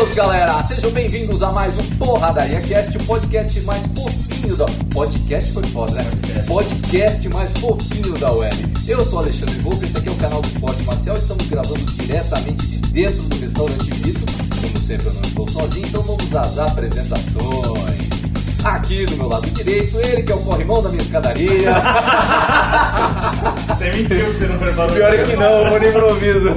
Vamos, galera! Sejam bem-vindos a mais um Porradaria Cast, o podcast mais fofinho da... Podcast foi foda, né? Podcast mais fofinho da web. Eu sou Alexandre Volpe, esse aqui é o canal do Esporte Marcial. Estamos gravando diretamente de dentro do restaurante Vito. Como sempre, eu não estou sozinho, então vamos às apresentações. Aqui do meu lado direito, ele que é o corrimão da minha escadaria. Tem 20 que você não preparou. Pior é que não, vou no improviso.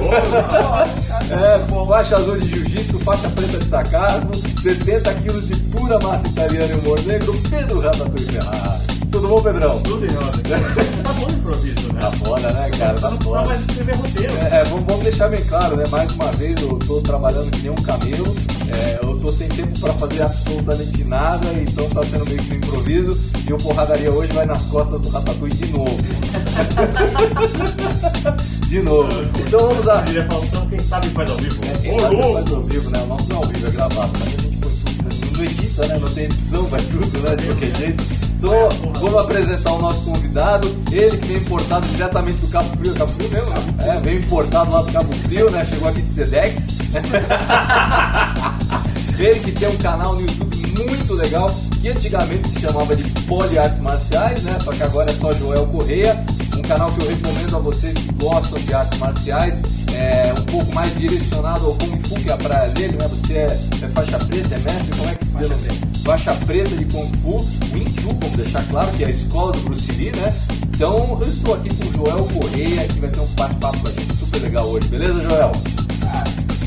É, pô, faixa azul de jiu-jitsu, faixa preta de sacardo, 70 quilos de pura massa italiana e humor negro, Pedro Ratatouille Ferraz. Tudo bom, Pedrão? Tudo em ordem. Tá bom improviso? Tá foda, né, cara? Tá não foda. mais escrever roteiro. É, é, vamos, deixar bem claro, né? Mais uma vez eu tô trabalhando que nem um camelo, é, eu tô sem tempo pra fazer absolutamente nada, então tá sendo meio que um improviso e o porradaria hoje vai nas costas do Ratatouille de novo. de novo. Então vamos a. Ele Faustão, quem sabe faz ao vivo. Quem Ô, sabe louco! faz ao vivo, né? O nosso não é ao vivo, é gravado, mas a gente põe tudo, não edita, né? Não tem edição, vai tudo, né? De qualquer jeito. Então, vamos apresentar o nosso convidado, ele que veio importado diretamente do Cabo Frio, Cabo Frio mesmo? É, veio importado lá do Cabo Frio, né? Chegou aqui de Sedex. ele que tem um canal no YouTube muito legal, que antigamente se chamava de Poli Artes Marciais, né? Só que agora é só Joel Correia. Um canal que eu recomendo a vocês que gostam de artes marciais, é um pouco mais direcionado ao Kung Fu, que é a praia dele, né? Você é, é faixa preta, é mestre, como é que se denomina? Faixa preta de Kung Fu, Wing Chun, vamos deixar claro, que é a escola do Bruce Lee, né? Então eu estou aqui com o Joel Correia, que vai ter um bate-papo com a gente super legal hoje, beleza, Joel?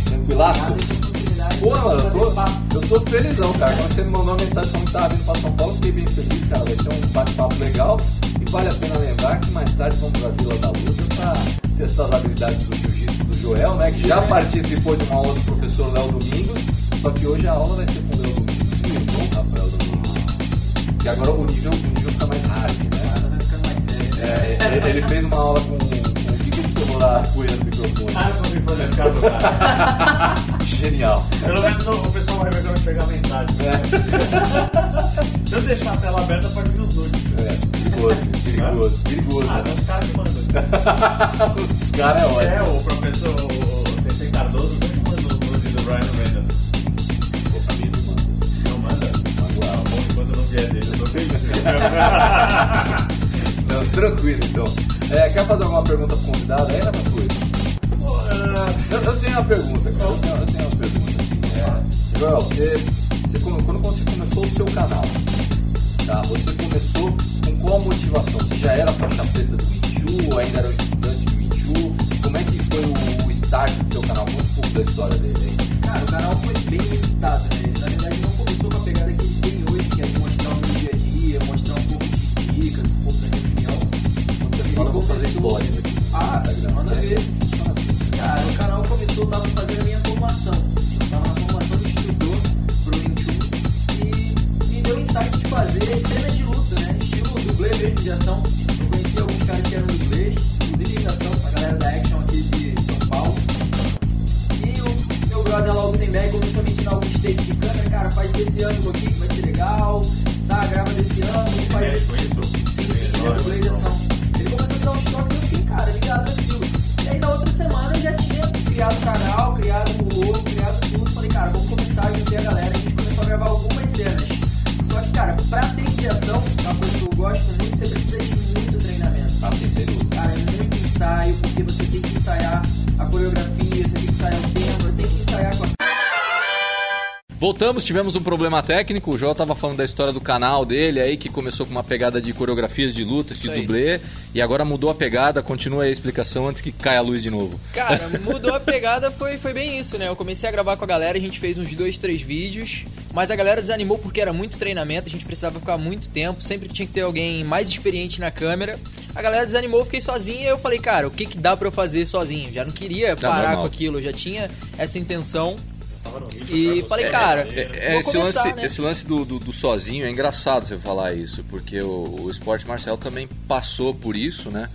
Tranquilaço? Pô, mano, eu tô, eu tô felizão, cara. Quando você me mandou uma mensagem falando que tava vindo pra São Paulo, fiquei bem feliz, cara. Vai ser um bate-papo legal. E vale a pena lembrar que mais tarde vamos pra Vila da Luta pra testar as habilidades do jiu-jitsu Joel, né? Que já participou de uma aula do professor Léo Domingos. Só que hoje a aula vai ser com o Léo Domingos e o irmão Rafael Domingos. Que agora o nível, o nível fica mais hard, né? É, ele, ele fez uma aula com, com o Giga de celular cuidando do microfone. Ah, eu consegui fazer caso do cara. Genial. Pelo menos o pessoal vai ver quando chegar a mensagem. É. Se eu deixar a tela aberta, pode vir os nudes. É, perigoso, perigoso, perigoso. Ah, não, os caras que mandam. Os caras é É, ótimo. o professor o Sensei Cardoso sempre mandou o nude do Brian Reynolds. Pô, família, mano. Não manda? Magoado. Tá bom, enquanto não vier dele, eu tô feliz. Não, tranquilo, então. É, quer fazer alguma pergunta pro convidado aí, Ratatouille? Pô, ah, Eu, eu tenho uma pergunta, cara. Eu tenho, eu tenho uma pergunta. É, Joel, você, você, quando, quando você começou o seu canal, tá? Você começou qual motivação? Você já era faixa preta do Minchu, ainda era um estudante de Minchu? Como é que foi o, o start do seu canal? Um pouco da história dele aí. Cara, o canal foi bem visitado, né? Na verdade não começou com a pegada que ele tem hoje, que é de mostrar o meu dia a dia, mostrar um pouco de dicas, um pouco da opinião. Quando você fala, vou fazer stories aqui. Ah, Instagram. manda É, ver. Cara, o canal começou, eu tava fazendo a minha formação. Eu tava na formação de instrutor pro Wing Chun e me deu insight de fazer cenas de luta, né? De ação. Eu conheci alguns caras que eram dublês, inclusive de ação, a galera da Action aqui de São Paulo. E o meu brother lá, o Gutenberg, começou a me ensinar alguns takes de câmera. Cara, faz desse ângulo aqui que vai ser legal. Tá, grava desse ângulo, faz é esse. isso? Sim, sim, é de ação. Ele começou a me dar uns toques e eu fiquei, cara, ligado naquilo. E aí na outra semana eu já tinha criado o canal, porque você tem que ensaiar a coreografia, você tem que ensaiar o tempo, tem que ensaiar com a Voltamos, tivemos um problema técnico. O Joel tava falando da história do canal dele aí, que começou com uma pegada de coreografias de luta, de dublê, e agora mudou a pegada. Continua aí a explicação antes que caia a luz de novo. Cara, mudou a pegada, foi, foi bem isso, né? Eu comecei a gravar com a galera, a gente fez uns dois, três vídeos, mas a galera desanimou porque era muito treinamento, a gente precisava ficar muito tempo, sempre tinha que ter alguém mais experiente na câmera. A galera desanimou, eu fiquei sozinho e eu falei, cara, o que, que dá pra eu fazer sozinho? Já não queria parar normal. com aquilo, eu já tinha essa intenção. E falei, cara, É, vou esse, começar, lance, né? esse lance do, do, do sozinho é engraçado você falar isso, porque o, o esporte marcial também passou por isso, né?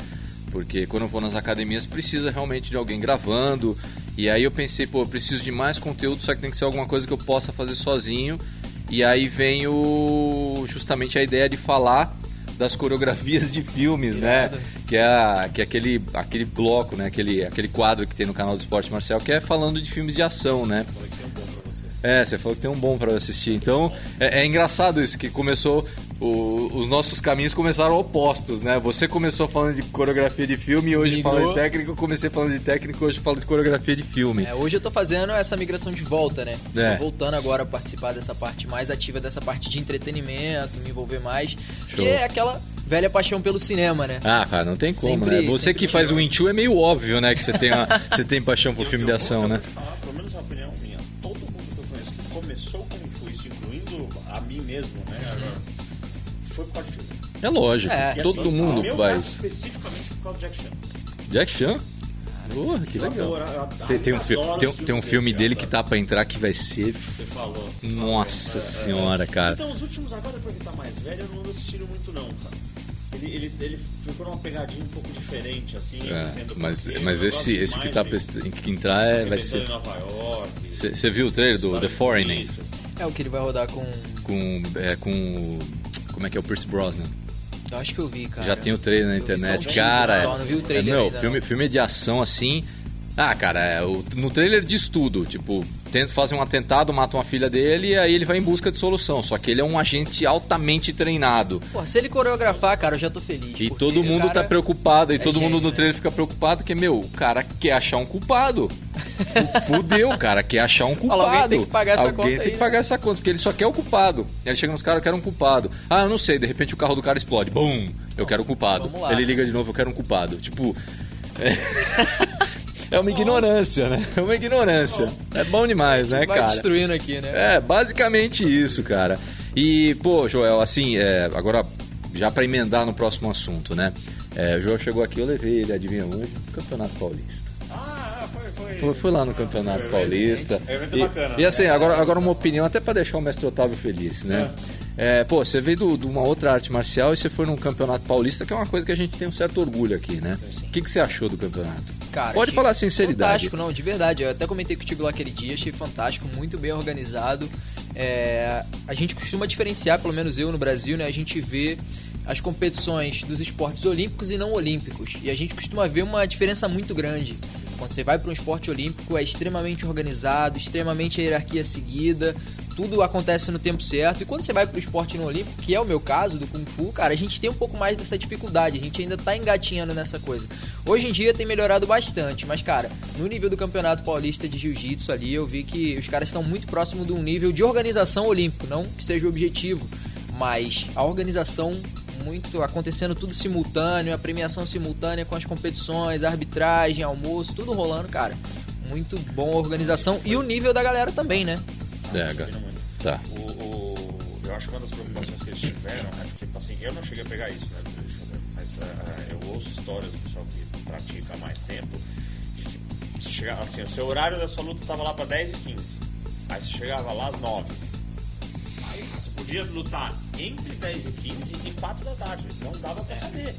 Porque quando eu vou nas academias precisa realmente de alguém gravando. E aí eu pensei, pô, eu preciso de mais conteúdo, só que tem que ser alguma coisa que eu possa fazer sozinho. E aí vem o, justamente a ideia de falar das coreografias de filmes, né? Que é, a- que é aquele, aquele bloco, né? Aquele, aquele quadro que tem no canal do Esporte Marcial, que é falando de filmes de ação, né? É, você falou que tem um bom pra eu assistir. Então, é, é engraçado isso, que começou. O- os nossos caminhos começaram opostos, né? Você começou falando de coreografia de filme e hoje Migrou. fala de técnico. Eu comecei falando de técnico e hoje falo de coreografia de filme. É, hoje eu tô fazendo essa migração de volta, né? É. Tô voltando agora a participar dessa parte mais ativa, dessa parte de entretenimento, me envolver mais. Show. Que é aquela velha paixão pelo cinema, né? Ah, cara, não tem como, Sempre- né? Você que faz o Inchu é meio óbvio, né? Que você tem, uma, você tem paixão por Eu- filme eu de ação, eu né? falar, pelo menos uma opinião minha. Todo mundo que eu conheço que começou com Fu, isso incluindo a mim mesmo, né? Foi por causa de filme. É lógico, É. Todo assim, mundo meu vai. caso, especificamente por causa do Jack Chan. Jack Chan? Porra, que Eu legal. adoro, eu Tem, tem um, fi- tem, tem um filme dele cara. que tá pra entrar que vai ser. Você falou. você Nossa falou. É, é. senhora, cara. Então, os últimos, agora depois que tá mais velho, eu não ando assistindo muito, não, cara. Ele, ele, ele ficou numa pegadinha um pouco diferente, assim. É, mas mas esse, esse que tá pra que entrar é, vai ser. em Nova York. Você viu o trailer do The Foreigner? polícias. É o que ele vai rodar com. Com. É, com. Como é que é o Pierce Brosnan? Eu acho que eu vi, cara. Já tem o trailer na Eu só internet. teaser Cara, só, não vi o é, trailer não, ainda, filme, não. filme de ação assim. Ah, cara, é, o- no trailer diz tudo. Tipo, fazer um atentado, matam a filha dele e aí ele vai em busca de solução. Só que ele é um agente altamente treinado. Pô, se ele coreografar, cara, eu já tô feliz. E todo o mundo tá preocupado, e é todo mundo no né? trailer fica preocupado que, meu, o cara quer achar um culpado. Fu- Fudeu, o cara quer achar um culpado. Fala, alguém tem que pagar essa Alguém conta tem aí, que né? pagar essa conta, porque ele só quer o culpado. Ele chega nos caras, eu quero um culpado. Ah, eu não sei, de repente o carro do cara explode. Bum! Eu quero um culpado. Ele liga de novo, eu quero um culpado. Tipo. É, é uma ignorância, né? É uma ignorância. É bom demais, né, vai cara? destruindo aqui, né? É, basicamente isso, cara. E, pô, Joel, assim, é, agora, já pra emendar no próximo assunto, né? É, o Joel chegou aqui, eu levei ele, adivinha onde? Campeonato Paulista. Ah, foi, foi. Foi, foi lá no Campeonato É, Paulista. É evento E, bacana. e assim, né? agora, agora uma opinião até pra deixar o mestre Otávio feliz, né? É, pô, você veio de uma outra arte marcial e você foi num Campeonato Paulista, que é uma coisa que a gente tem um certo orgulho aqui, né? O que, que você achou do campeonato? Cara, Pode falar sinceridade. Fantástico, não, de verdade. Eu até comentei contigo lá aquele dia, achei fantástico, muito bem organizado. É, a gente costuma diferenciar, pelo menos eu no Brasil, né? A gente vê as competições dos esportes olímpicos e não olímpicos. E a gente costuma ver uma diferença muito grande. Quando você vai para um esporte olímpico, é extremamente organizado, extremamente hierarquia seguida, tudo acontece no tempo certo. E quando você vai para o esporte não olímpico, que é o meu caso do Kung Fu, cara, a gente tem um pouco mais dessa dificuldade, a gente ainda tá engatinhando nessa coisa. Hoje em dia tem melhorado bastante, mas cara, no nível do Campeonato Paulista de Jiu-Jitsu ali, eu vi que os caras estão muito próximo de um nível de organização olímpico, não que seja o objetivo, mas a organização muito acontecendo tudo simultâneo, a premiação simultânea com as competições, arbitragem, almoço, tudo rolando, cara. Muito bom a organização e o nível da galera também, né? É, cara. Tá. O, o- eu acho que uma das preocupações que eles tiveram é porque, assim, eu não cheguei a pegar isso, né? Mas ah, eu ouço histórias do pessoal que pratica há mais tempo. De que chegava, assim, o seu horário da sua luta estava lá para 10 e 15. Aí você chegava lá às 9. Podia lutar entre 10 e 15 e 4 da tarde. Não dava para saber.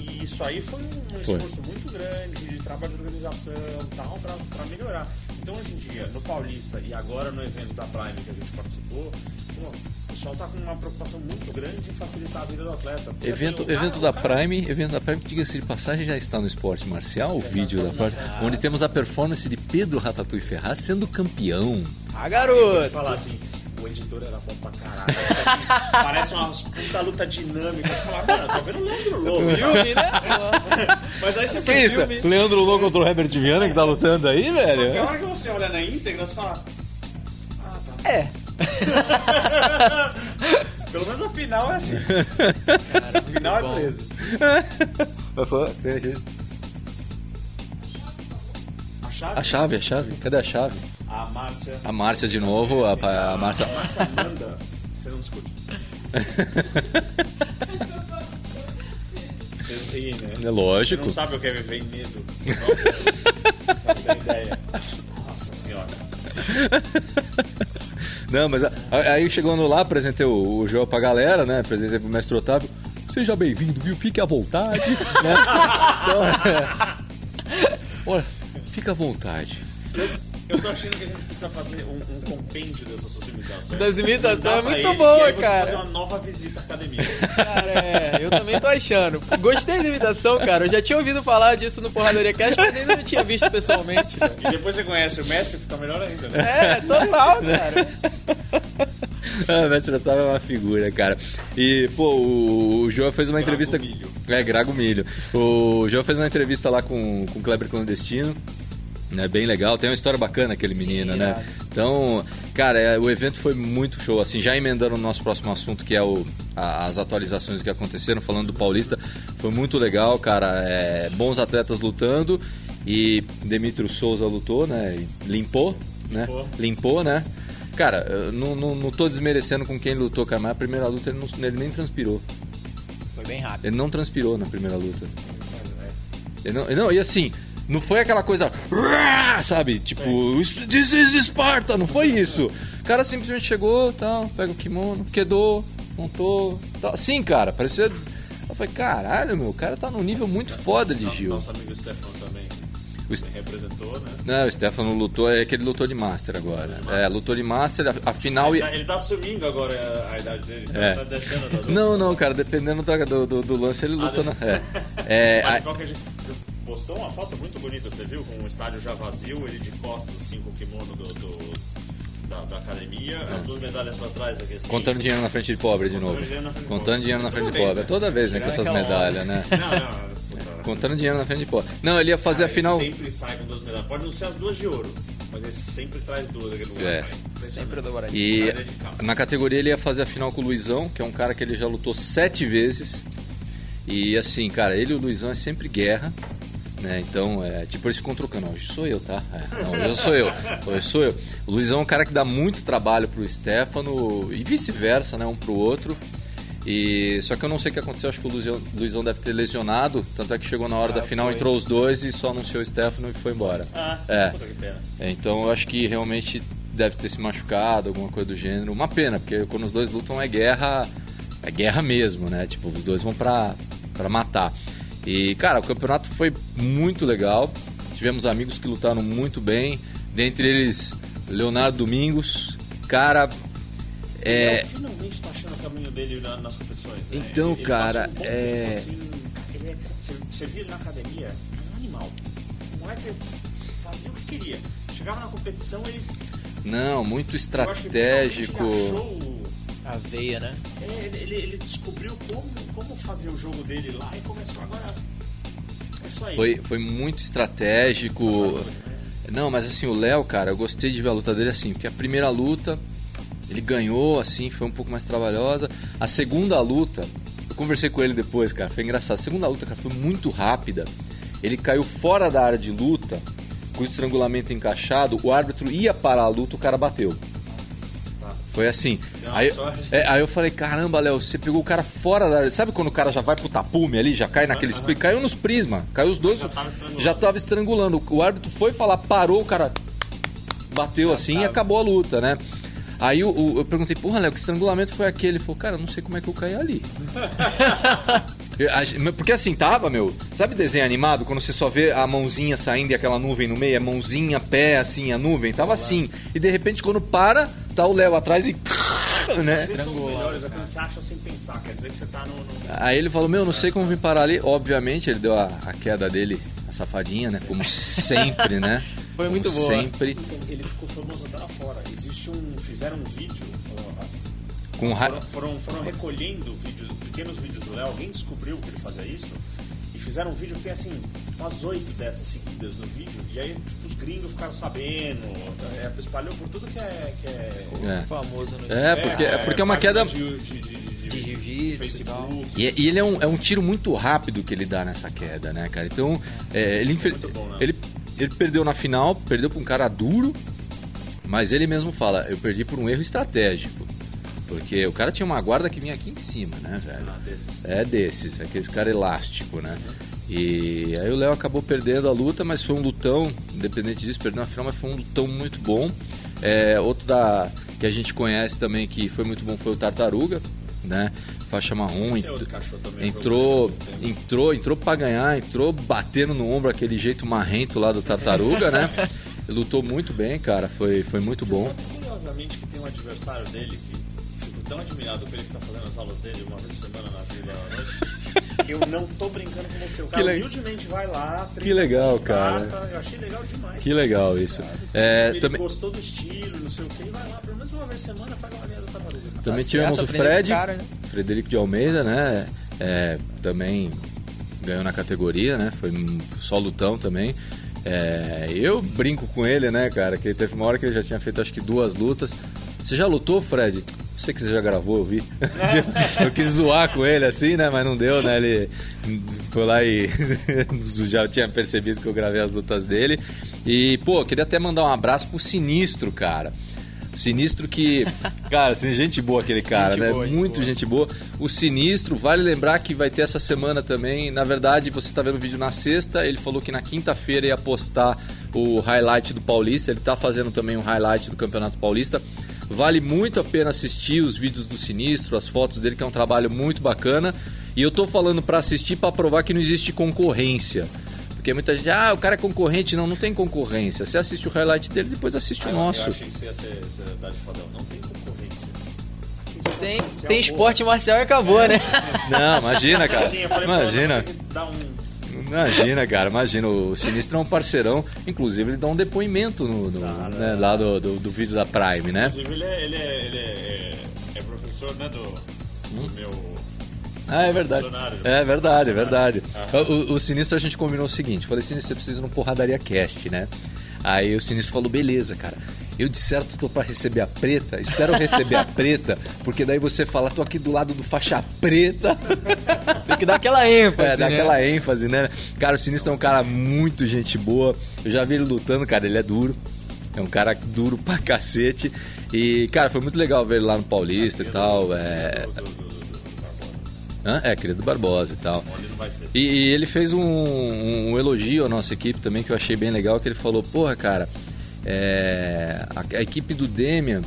E isso aí foi um Foi. esforço muito grande de trabalho de organização e tal, pra, pra melhorar. Então hoje em dia, no Paulista e agora no evento da Prime que a gente participou, pô, o pessoal tá com uma preocupação muito grande em facilitar a vida do atleta. Evento, assim, evento cara- da cara- Prime, evento da Prime, diga-se de passagem, já está no Esporte Marcial, o vídeo da Prime, onde temos a performance de Pedro Ratatouille Ferraz sendo campeão. Ah, Eu vou te garoto! falar assim, o editor era bom pra caralho. Assim, parece uma puta luta dinâmica. Você fala, mano, tá vendo o Leandro Lobo. Filme, né? Mas aí você Que isso? Leandro Lobo contra o Herbert Viana que tá lutando aí, Só que a velho? hora que você olha na íntegra, você fala. Ah, tá. É. Pelo menos a final é assim. Cara, O final é bom. beleza. A chave? A chave, a chave. Cadê a chave? A Márcia. A Márcia de novo, a, a Márcia. A Márcia manda. Você não discute. Você tem, né? É Você lógico. não sabe o que é viver em medo. Não, não tem ideia. Nossa senhora. Não, mas a- a- aí chegando lá, apresentei o, o João pra galera, né? Apresentei pro mestre Otávio. Seja bem-vindo, viu? Fique à vontade. né? Então, é. Olha, fica à vontade. Eu tô achando que a gente precisa fazer um, um compêndio dessas suas imitações. Das imitações é muito ele, boa, que aí você cara. fazer uma nova visita à academia. Cara, é, eu também tô achando. Gostei da imitação, cara. Eu já tinha ouvido falar disso no Porradaria Cast, mas ainda não tinha visto pessoalmente. cara. E depois você conhece o mestre, fica melhor ainda, né? É, total, cara. Ah, Mestre Otávio é uma figura, cara. E, pô, o, o João fez uma Grago entrevista. Milho. É, Grago Milho. O João fez uma entrevista lá com, com o Kleber Clandestino. Né, bem legal, tem uma história bacana aquele menino, né? irado. Então, cara, é, o evento foi muito show. Assim, já emendando o nosso próximo assunto, que é o, a- as atualizações que aconteceram, falando do Paulista, foi muito legal, cara. É, bons atletas lutando e Demetrio Souza lutou, né? e Limpou, né? Limpou. Limpou, né? Cara, eu não, não, não tô desmerecendo com quem lutou, cara, mas a primeira luta ele, não, ele nem transpirou. Foi bem rápido. Ele não transpirou na primeira luta. Ele não, não, e assim, não foi aquela coisa, sabe? Tipo, this is Sparta, não foi isso. O cara simplesmente chegou, tal, pega o kimono, quedou, montou, tal. Sim, cara, parecia. Eu falei, caralho, meu, o cara tá num nível muito foda de Gil. Nosso amigo Stefano também O representou, né? Não, o Stefano lutou, é que ele lutou de Master agora. É, lutou de Master, a, a final. Ele tá, ele tá assumindo agora a, idade dele, então É. tá deixando da Não, não, cara, dependendo do, do, do lance, ele luta Ah, na. É. É, a- de qualquer jeito, postou uma foto muito bonita, você viu? Com o estádio já vazio, ele de costas, assim, com o kimono do, do- da, da academia, as duas medalhas pra trás aqui, assim. Contando dinheiro na frente de pobre de novo. Contando dinheiro na frente de pobre. dinheiro na frente de Tudo bem, pobre. né? Toda vez, né, com essas medalhas, né? Não, não, puta. Contando dinheiro na frente de pobre. Não, ele ia fazer a Ele final. sempre sai com duas medalhas. Pode não ser as duas de ouro, mas ele sempre traz duas daquele lugar. É. Sempre. E é na categoria ele ia fazer a final com o Luizão, que é um cara que ele já lutou sete vezes. E assim, cara, ele e o Luizão é sempre guerra. Né? Então, é tipo eles ficam trocando. Hoje sou eu, tá? É, não, hoje sou eu. Hoje sou eu. O Luizão é um cara que dá muito trabalho pro Stefano e vice-versa, né? Um pro outro. E só que eu não sei o que aconteceu, acho que o Luizão, Luizão deve ter lesionado, tanto é que chegou na hora Ah, da final, foi. entrou os dois e só anunciou o Stefano e foi embora. Ah, É. puta que pena. É, Então eu acho que realmente deve ter se machucado, alguma coisa do gênero. Uma pena, porque quando os dois lutam é guerra, é guerra mesmo, né? Tipo, os dois vão pra, pra matar. E, cara, o campeonato foi muito legal. Tivemos amigos que lutaram muito bem. Dentre eles, Leonardo Domingos. Cara, é. Ele finalmente tá achando o caminho dele na- nas competições. Né? Então, Ele- cara, um é- assim, ele é- você, você via ele na academia, era um animal. O moleque fazia o que queria. Chegava na competição, ele. Não, muito eu acho que estratégico. Ele, achou A veia, né? é, ele, ele- ele descobriu como, como fazer o jogo dele lá e começou agora. É isso aí. Foi, foi muito estratégico. Não, mas assim, o Léo, cara, eu gostei de ver a luta dele assim, porque a primeira luta ele ganhou, assim, foi um pouco mais trabalhosa. A segunda luta, eu conversei com ele depois, cara, foi engraçado. A segunda luta, cara, foi muito rápida. Ele caiu fora da área de luta, com o estrangulamento encaixado, o árbitro ia parar a luta, o cara bateu. Foi assim. Aí, é, aí eu falei, caramba, Léo, você pegou o cara fora da. Sabe quando o cara já vai pro tapume ali, já cai naquele split? Caiu nos prisma. Caiu os dois. Já tava estrangulando. Já tava estrangulando. O árbitro foi falar, parou, o cara bateu assim e acabou a luta, né? Aí o- eu perguntei, porra, Léo, que estrangulamento foi aquele? Ele falou, cara, eu não sei como é que eu caí ali. A- Porque assim, tava, meu. Sabe desenho animado? Quando você só vê a mãozinha saindo e aquela nuvem no meio? É mãozinha, pé, assim, a nuvem. Tava assim. E de repente, quando para, tá o Léo atrás e. Né? Vocês são os melhores, é quando você acha sem pensar. Quer dizer que você tá no. Aí ele falou, meu, não sei como vim parar ali. Obviamente, ele deu a, a queda dele, a safadinha, né? Como sempre, né? Foi Como muito boa. Sempre. Ele ficou famoso até lá fora. Existe um. Fizeram um vídeo. Com ra... Foram, foram, foram recolhendo vídeos, pequenos vídeos do Léo. Alguém descobriu que ele fazia isso. E fizeram um vídeo que tem assim, umas oito dessas seguidas no vídeo. E aí tipo, os gringos ficaram sabendo. É, espalhou por tudo que é. Que é, É. Famoso no É, porque é, porque é uma queda. De, de, de, de, jiu-jitsu e. E, e ele é um, é um tiro muito rápido que ele dá nessa queda, né, cara? Então, é, ele, bom, né? ele, ele perdeu na final, perdeu pra um cara duro, mas ele mesmo fala, eu perdi por um erro estratégico. Porque o cara tinha uma guarda que vinha aqui em cima, né, velho? Ah, desses. É desses, aqueles cara elástico, né? E aí o Léo acabou perdendo a luta, mas foi um lutão, independente disso, perdeu na final, mas foi um lutão muito bom. É, outro da que a gente conhece também que foi muito bom foi o Tartaruga, né? Faixa marrom, é ent- também. entrou, entrou, entrou para ganhar, entrou batendo no ombro aquele jeito marrento lá do Tartaruga, né? lutou muito bem, cara. Foi, foi muito Você bom. sabe, curiosamente, que tem um adversário dele que tão admirado com ele que tá fazendo as aulas dele uma vez por semana na Vila à noite. que eu não tô brincando com você. O cara Que le- humildemente vai lá, Que legal, cara. carta. Eu achei legal demais. Que legal isso. É, ele também gostou do estilo, não sei o que, e vai lá, pelo menos uma vez por semana, faz uma linha da tartaruga. também Tá tivemos certo, o Fred, o cara, né? Frederico de Almeida, né? É, também ganhou na categoria, né? Foi só lutão também. É, eu brinco com ele, né, cara? Que teve uma hora que ele já tinha feito acho que duas lutas. Você já lutou, Fred? Sei que você já gravou, eu vi. eu quis zoar com ele assim, né? Mas não deu, né? Ele foi lá e já tinha percebido que eu gravei as lutas dele. E, pô, queria até mandar um abraço pro Sinistro, cara. O Sinistro que. Cara, assim, gente boa aquele cara, Gente né? boa, Muito boa. gente boa. O Sinistro, vale lembrar que vai ter essa semana também. Na verdade, você tá vendo o vídeo na sexta. Ele falou que na quinta-feira ia postar o highlight do Paulista. Ele tá fazendo também um highlight do Campeonato Paulista. Vale muito a pena assistir os vídeos do Sinistro, as fotos dele, que é um trabalho muito bacana. E eu tô falando pra assistir pra provar que não existe concorrência. Porque muita gente, ah, o cara é concorrente. Não, não tem concorrência. Você assiste o highlight dele, depois assiste o Eu- nosso. Eu achei que você ia ser, ser verdade fodão. Não tem concorrência. Tem, é esporte marcial e acabou, né? Não, imagina, cara. Assim, Imagina. não, tem que dar um... Imagina, cara, imagina. O Sinistro é um parceirão. Inclusive, ele dá um depoimento no, no- né, lá do, do, do vídeo da Prime, né? Inclusive, ele é, ele é, ele é, é professor, né, do, Hum? do meu... Ah, é verdade. É verdade, é verdade. O, o Sinistro a gente combinou o seguinte: falei, Sinistro, você precisa ir no Porradaria Cast, né? Aí o Sinistro falou, beleza, cara. Eu de certo tô pra receber a preta, espero receber a preta, porque daí você fala, tô aqui do lado do faixa preta. Tem que dar aquela ênfase, É, dá né? aquela ênfase, né? Cara, o Sinistro é um cara muito gente boa. Eu já vi ele lutando, cara, ele é duro. É um cara duro pra cacete. E, cara, foi muito legal ver ele lá no Paulista e tal. É. Hã? é querido Barbosa e tal. Onde não vai ser. E, e ele fez um, um elogio à nossa equipe também que eu achei bem legal, que ele falou, porra, cara, é, a, a equipe do Demian,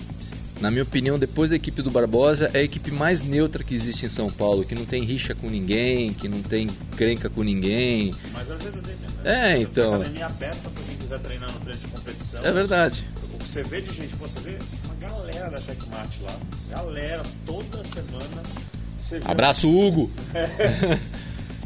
na minha opinião, depois da equipe do Barbosa, é a equipe mais neutra que existe em São Paulo, que não tem rixa com ninguém, que não tem crenca com ninguém. Mas às vezes tem, né? É, então. Academia aberta pra quem quiser treinar no treino de competição. É verdade. O que você vê de gente, pô, você vê uma galera da Checkmate lá. Galera, toda semana. Você vê Abraço, Hugo!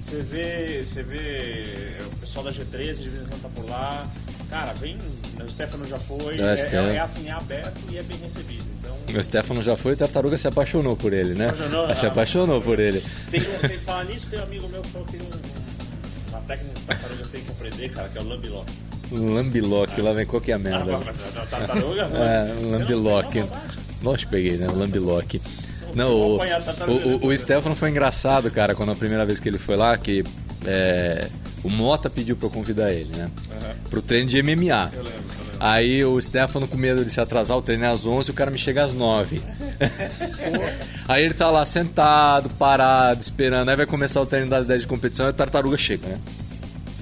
Você vê, você vê o pessoal da G13 de vez em quando tá por lá. Cara, vem, o Stefano já foi. É, É, é, é assim, é aberto e é bem recebido. Então, O Stefano já foi e Tartaruga se apaixonou por ele, né? Apaixonou, Se ah. apaixonou por ele. tem, tem falar nisso, tem um amigo meu que falou que tem um, uma técnica que tartaruga tem que aprender, cara, que é o lambilock. Um lambiloque, lá vem qual que é a merda. Ah, tartaruga? É, um Você não lambiloque. tem, não, bobagem. Lógico que peguei, né? Lambiloque. Não, o, a tartaruga o, o, o. Stefano foi engraçado, cara, quando a primeira vez que ele foi lá, que é, o Mota pediu pra eu convidar ele, né? Aham. Pro treino de MMA. Eu lembro, eu lembro. Aí o Stefano, com medo de se atrasar, o treino é às 11 e o cara me chega às 9. aí ele tá lá sentado, parado, esperando. Aí vai começar o treino das 10 de competição e a tartaruga chega, né?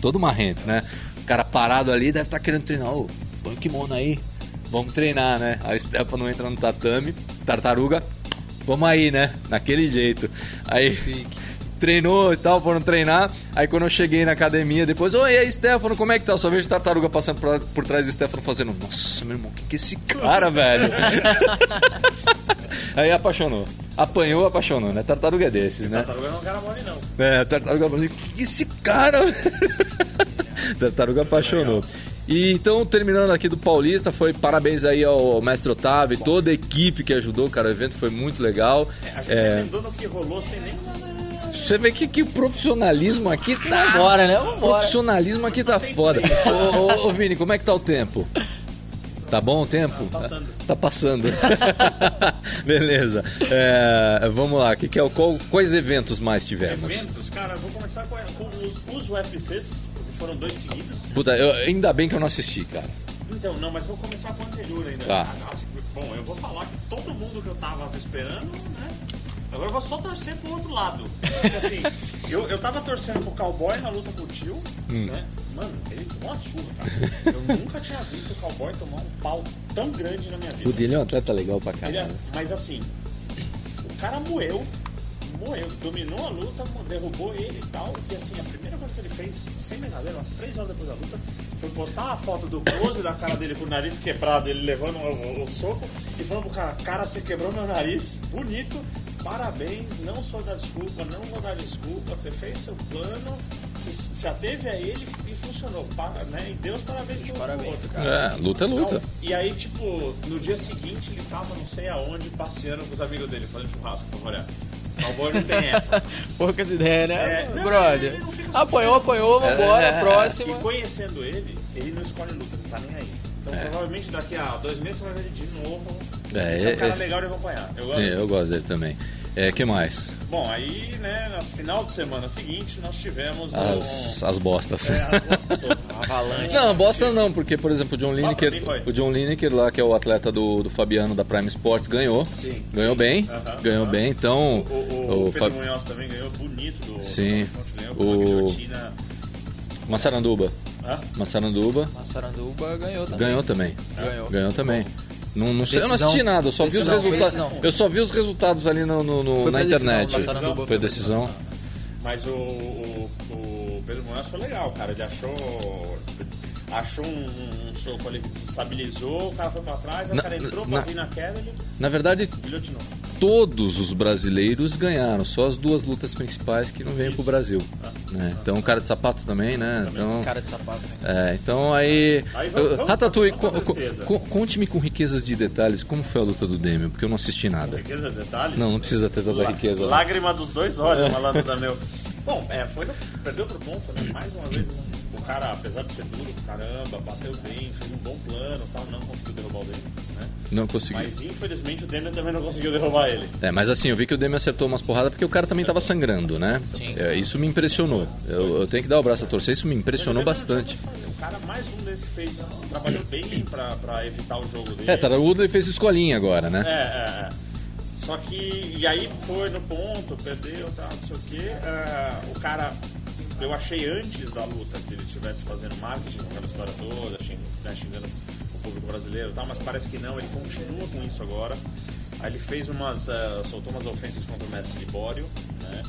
Todo marrento, né? O cara parado ali deve estar querendo treinar. Ô, põe o kimono aí, vamos treinar, né? Aí o Stefano entra no tatame, tartaruga, vamos aí, né? Naquele jeito. Aí treinou e tal, foram treinar. Aí quando eu cheguei na academia, depois, oi, e aí, Stefano, como é que tá? Só vejo tartaruga passando por, por trás do Stefano fazendo, nossa, meu irmão, que que é esse cara, velho? aí apaixonou. Apanhou, apaixonou, né? Tartaruga é desses, né? Tartaruga não é um cara mole, não. É, tartaruga assim, que que esse cara? tartaruga apaixonou. E então, terminando aqui do Paulista, foi parabéns aí ao mestre Otávio e toda a equipe que ajudou, cara. O evento foi muito legal. A gente É, no que rolou sem nem nada. Você vê que, que o profissionalismo aqui tá. Vambora, né? O Vambora. profissionalismo aqui tá foda. Ô, ô, ô, Vini, como é que tá o tempo? Tá bom o tempo? Tá passando. Tá passando. Beleza. É, vamos lá. Que que é, o- qual- quais eventos mais tivemos? Eventos, cara, eu vou começar com, com os, os UFCs, porque foram dois seguidos. Puta, eu- ainda bem que eu não assisti, cara. Então, não, mas vou começar com o anterior ainda. Tá. Ah, bom, eu vou falar que todo mundo que eu tava esperando, né? Agora eu vou só torcer pro outro lado. Porque assim, eu, eu tava torcendo pro cowboy na luta com o tio, Hum. né? Mano, ele tomou uma surra, cara. Eu nunca tinha visto o cowboy tomar um pau tão grande na minha vida. O dele é um atleta legal pra Ele é- mas assim, o cara moeu, moeu, dominou a luta, derrubou ele e tal. E assim, a primeira coisa que ele fez, sem brincadeira, umas três horas depois da luta, foi postar uma foto do close da cara dele com o nariz quebrado, ele levando o, o soco e falando pro cara, cara, você quebrou meu nariz, bonito, parabéns, não sou dar desculpa, não vou dar desculpa, você fez seu plano, se, se ateve a ele e funcionou. Para, né? E Deus parabéns pro Parabéns, outro. É, luta é luta. Então, e aí, tipo, no dia seguinte ele tava não sei aonde, passeando com os amigos dele, fazendo churrasco, por favor. Cowboy não tem essa. Poucas ideias, né? É, não, Brother. Apanhou, apanhou, vambora, É, é, é. E conhecendo ele, ele não escolhe luta, não tá nem aí. Então provavelmente daqui a dois meses você vai ver ele de novo. É, Esse é um é, cara é. legal de acompanhar. Eu Sim, eu gosto dele também. É, que mais? Bom, aí, né, no final de semana seguinte, nós tivemos As, um... as bostas. É, as boas todas. Avalanche. Não, bosta não, porque, por exemplo, o John Lineker, o John Lineker lá, que é o atleta do, do Fabiano da Prime Sports, ganhou. Sim. Ganhou bem, Aham, ganhou aham. bem, então... O, o, o Fa- Pedro Munhoz também ganhou bonito do Sim. do com uma O- guilhotina. Massaranduba, Hã? Massaranduba Massaranduba ganhou também. ganhou também. Ganhou. Ganhou também. Não, não sei, eu não assisti nada, eu só vi os resultados. Eu só vi os resultados ali no, no- no- na decisão, internet. Massaranduba Foi decisão. Mas o, o, o Pedro Munhoz foi legal, cara. Ele achou. Achou um, um soco ali que desestabilizou, o cara foi pra trás, Na- o cara entrou na- pra vir na queda e ele Na verdade, guilhotinou. Todos os brasileiros ganharam, só as duas lutas principais que não vêm pro Brasil. né? Então, o cara de sapato também, né? Então, Cara de sapato. né? É, então aí. Aí vamos- eu- vamos- Ratatouille, vamos co- co- conte-me com riquezas de detalhes como foi a luta do Demian, porque eu não assisti nada. Riqueza de detalhes? Não, não precisa ter tanta riqueza. lá. Lágrima dos dois olhos, malandro da meu. Bom, é, foi no, perdeu pro ponto, né? Mais uma vez, o cara, apesar de ser duro, caramba, bateu bem, fez um bom plano e tal, não conseguiu derrubar o Demian, né? Não consegui. Mas infelizmente o Demian também não conseguiu derrubar ele. É, mas assim, eu vi que o Demian acertou umas porradas porque o cara também tava sangrando, né? Sim. É, isso me impressionou. Eu, eu tenho que dar o braço a torcer, isso me impressionou O bastante. o. O cara, mais um desse fez, trabalhou bem pra, pra evitar o jogo dele. É, Tara Woodley fez escolinha agora, né? É, é, é. Só que, e aí foi no ponto, perdeu, tal, não sei o quê. É, o cara, eu achei antes da luta que ele estivesse fazendo marketing com aquela história toda, né, xingando o público brasileiro e tal, mas parece que não, ele continua com isso agora. Aí ele fez umas, eh, soltou umas ofensas contra o mestre Libório, né?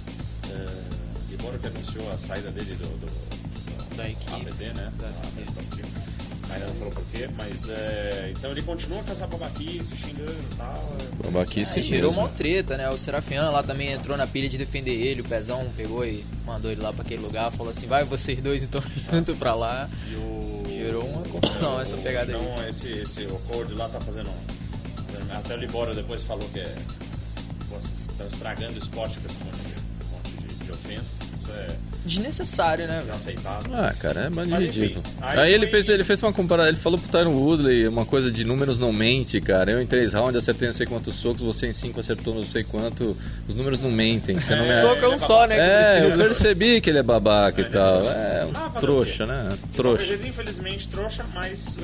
Eh, Libório que anunciou a saída dele do, do, Da equipe. APD, né? Da do time. Ainda não falou por quê, mas é, então ele continua com essa babaquice, xingando e tal. é, Babaquice Aí gerou uma treta, né? O Serafian lá também entrou na pilha de defender ele. O Pezão pegou e mandou ele lá pra aquele lugar. Falou assim: vai vocês dois então junto pra lá. E o... Gerou uma confusão essa pegada aí. Então esse, esse Ocord lá tá fazendo. Até o Libório depois falou que é. Vocês estão estragando o esporte com esse monte de, monte de, de ofensa. É Desnecessário, né, velho? inaceitável. Ah, cara, é bando de ridículo. aí Aí, ele, foi- fez, ele fez uma comparação, ele falou pro Tyron Woodley uma coisa de números não mente, cara. Eu em três rounds acertei não sei quantos socos, você em cinco acertou não sei quanto. Os números não mentem. Você não é... Soco é um só, né? É, eu percebi que ele é babaca e tal. É, um Ah, trouxa, né? Trouxa. infelizmente, trouxa, mas. uh,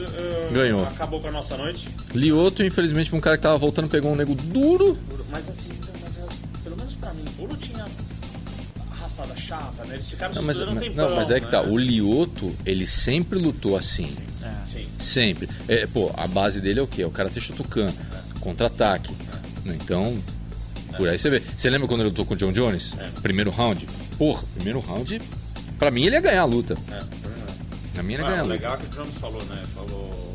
uh, Ganhou. Acabou com a nossa noite. Lioto, infelizmente, pra um cara que tava voltando, pegou um nego duro. Mas assim, mas, chata, né? Eles ficaram Não, mas, um tempão, não, mas é que tá. né? O Lioto, ele sempre lutou assim. Sim. Sempre. É, pô, a base dele é o quê? É o Karate Shotokan, contra-ataque. Né? Então, por aí você vê. Você lembra quando ele lutou com o John Jones? Primeiro round? Porra, primeiro round, pra mim ele ia ganhar a luta. É, Pra mim ele ia Ah, ganhar a luta. legal é que o Jones falou, né? Falou.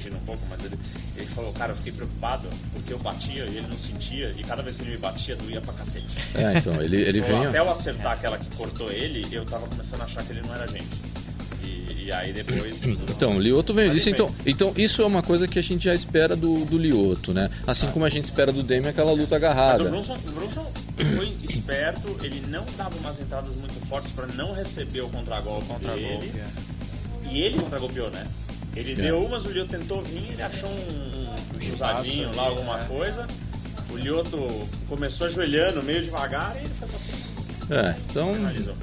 Fugindo um pouco, mas ele, ele falou, cara, eu fiquei preocupado porque eu batia e ele não sentia, e cada vez que ele me batia, doía pra cacete. É, então, ele, ele vem. Até eu acertar aquela que cortou ele, eu tava começando a achar que ele não era gente. E, aí depois. Então, o Lioto veio disso. Então, então, isso é uma coisa que a gente já espera do, do Lioto, né? Assim como a gente espera do Demi aquela luta Mas o agarrada. Brunson, o Brunson foi esperto, ele não dava umas entradas muito fortes pra não receber o contragolpe Contra-golpe, dele. é. E ele contragolpeou, né? Ele deu umas, o Lioto tentou vir, ele achou um, um espaço lá, ali, alguma né? coisa. O Lioto começou ajoelhando meio devagar e ele foi pra cima. É, então, Finalizou.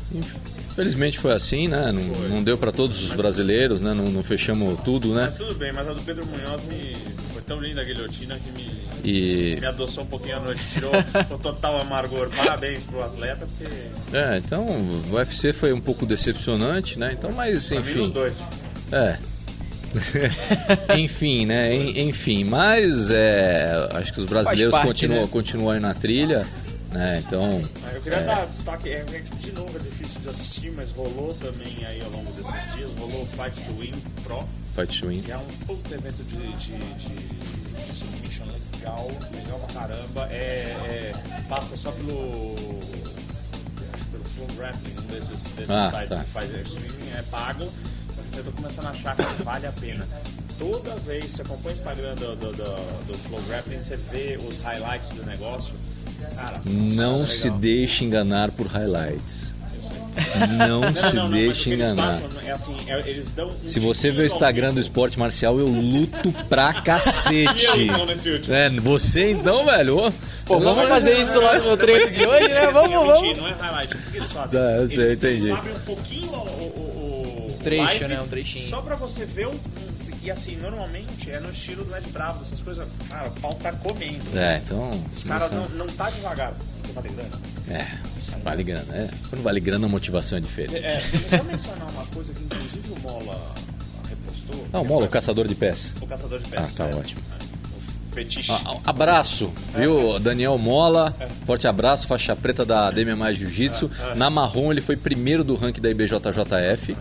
infelizmente foi assim, né? Não, Foi. não deu pra todos os brasileiros, né? Não, não fechamos tudo, né? Mas tudo bem, mas a do Pedro Munhoz me... foi tão linda a guilhotina que me, E me adoçou um pouquinho à noite, tirou o total amargor. Parabéns pro atleta, porque É, então o UFC foi um pouco decepcionante, né? Então, mas pra mim os enfim. dois. É. enfim, né? En- Enfim, mas é, acho que os brasileiros parte, continuam, né? continuam aí na trilha. né? Então, Ah, Eu queria dar destaque, é, é de novo é difícil de assistir, mas rolou também aí ao longo desses dias, rolou o Fight to Win Pro, Fight to Win. que é um puto evento de, de, de, de submission legal, legal pra caramba. É, é- passa só pelo. Acho que pelo Flow Grappling, um desses, desses Ah, sites tá. que faz é, streaming, é pago. Que você tá começando a achar que vale a pena. Toda vez você acompanha o Instagram do, do, do, do Flow Grappling, você vê os highlights do negócio. Cara, Não legal. se deixe enganar por highlights. Eu. Não Não, se não, não, deixe eles enganar. passam é assim, é- eles dão um Se você vê o Instagram do esporte marcial, eu luto pra eu, cacete. É, você então, velho? Pô, vamos fazer isso lá no treino de hoje, né? Assim, Vamos, eu vamos. Não é highlight, o que eles fazem? Tá, eu sei, eles, entendi. Eles abrem um pouquinho Trecho, live, né? Um trechinho. Só pra você ver um, E assim, normalmente é no estilo do Ed Bravo, essas coisas. Cara, o pau tá comendo. É, então. Os caras não, não tá devagar. Vale grana. É, vale grana, é. Quando vale grana, a motivação é diferente. É, deixa eu só mencionar uma coisa que inclusive o Mola repostou. Ah, o Mola, o caçador de pés. O caçador de Ah, peças. tá né? ótimo. O fetiche. Ah, ah, abraço, viu? Daniel Mola, forte abraço, faixa preta da DM Mais Jiu-Jitsu. Na marrom ele foi primeiro do ranking da IBJJF.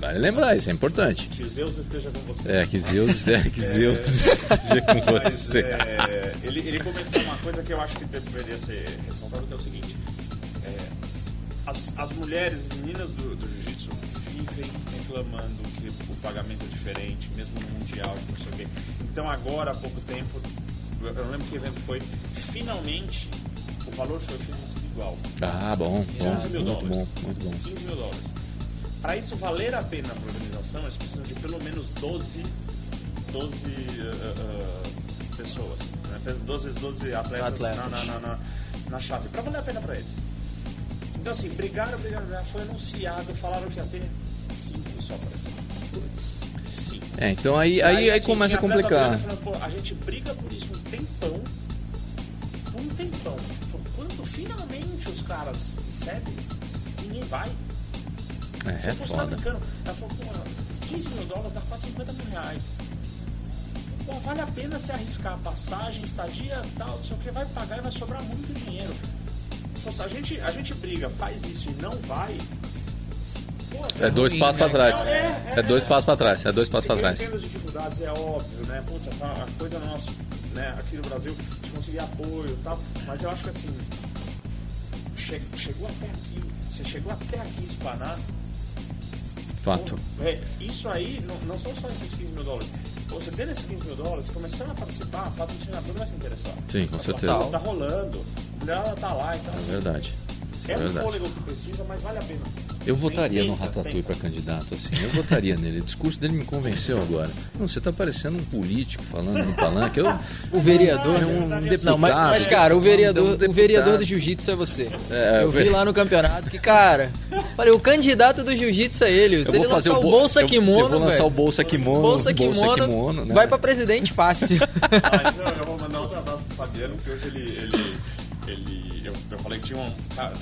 Vale lembrar, isso é importante. Que Zeus esteja com você. É, que Zeus, é, que Zeus esteja com Mas, você. é, ele, ele comentou uma coisa que eu acho que deveria ser ressaltada, que é o seguinte. é, as, as mulheres, meninas do, do jiu-jitsu, vivem reclamando que o pagamento é diferente, mesmo no mundial, não sei o quê. Então agora, há pouco tempo, eu não lembro que evento foi, finalmente o valor foi oferecido igual. Ah, bom, bom, 15 mil muito bom, dólares. muito bom. 15 mil dólares. Para isso valer a pena para a organização, eles precisam de pelo menos 12, 12 eh, eh, pessoas, né? 12, 12 atletas, Atletas. Na, na, na, na, na chave, para valer a pena para eles. Então, assim, brigaram, brigaram, brigaram, foi anunciado, falaram que ia ter 5 só para essa. Cinco. É, então aí, aí, aí assim, começa a complicar. falando, a gente briga por isso um tempão, um tempão. Quando finalmente os caras cedem, ninguém vai. É, é foda. Ela falou, pô, 15 mil dólares dá quase 50 mil reais. Pô, vale a pena se arriscar passagem, estadia, tal, não sei o que, vai pagar e vai sobrar muito dinheiro. A gente, a gente briga, faz isso e não vai. pô, É dois ruim, passos né, pra trás. É, é, É dois é. passos pra trás. É dois passos eu trás. entendo as dificuldades, é óbvio, né? Puta, tá, a coisa nossa, né? Aqui no Brasil, de conseguir apoio e tal. Mas eu acho que assim, che- chegou até aqui, você chegou até aqui espanar. Fato. É, isso aí não, não são só esses 15 mil dólares. Você tendo esses 15 mil dólares, começando a participar, o patrocinador vai se interessar. Sim, com falar, certeza. "Pô, Tá rolando, a ela tá lá, então É assim, verdade. é, É um verdade. fôlego que precisa, mas vale a pena. Eu votaria no Ratatouille pra candidato, assim. Eu votaria nele. O discurso dele me convenceu agora. Não, você tá parecendo um político falando no palanque. Eu, O vereador, é um deputado. Não, mas, mas, cara, o vereador, Um o vereador do jiu-jitsu é você. É, eu o vi lá no campeonato que, cara, falei, o candidato do jiu-jitsu é ele. Se eu ele vou fazer lançar o o bo- Bolsa eu- Kimono, Eu vou lançar o Bolsa Kimono. Bolsa Kimono, Kimono, né? vai pra presidente fácil. Ah, então eu vou mandar outro abraço pro Fabiano, que hoje ele. ele, ele eu, eu falei que tinha um. Cara,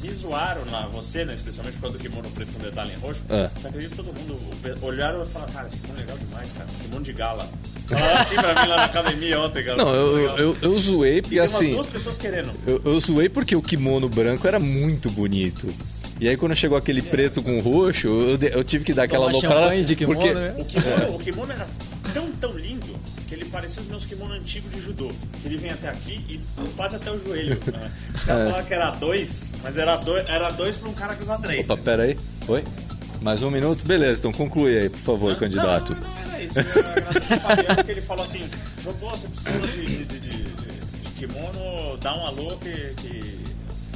me zoaram lá, você, né? Especialmente por causa do kimono preto com detalhe em roxo. É. Você acredita que todo mundo olharam e falaram, cara, esse kimono é legal demais, cara. Kimono de gala. Falaram assim pra mim lá na academia ontem, cara. Não, eu, eu, eu zoei E porque assim. duas pessoas querendo. Eu, eu zoei porque o kimono branco era muito bonito. E aí quando chegou aquele preto com roxo, eu, eu tive que dar aquela aloprada. champanhe de kimono, porque, né? O kimono, o kimono era tão, tão lindo ele parecia os meus kimono antigos de judô. Que ele vem até aqui e quase até o joelho. né? Os caras falaram que era dois, mas era dois, era dois pra um cara que usa três. Opa, pera aí. Oi? Mais um minuto? Beleza, então conclui aí, por favor, candidato. Não, não, não era isso. Eu agradeço ao Fabiano que ele falou assim: pô, você precisa de, de, de- de- de kimono, dá um alô que. que...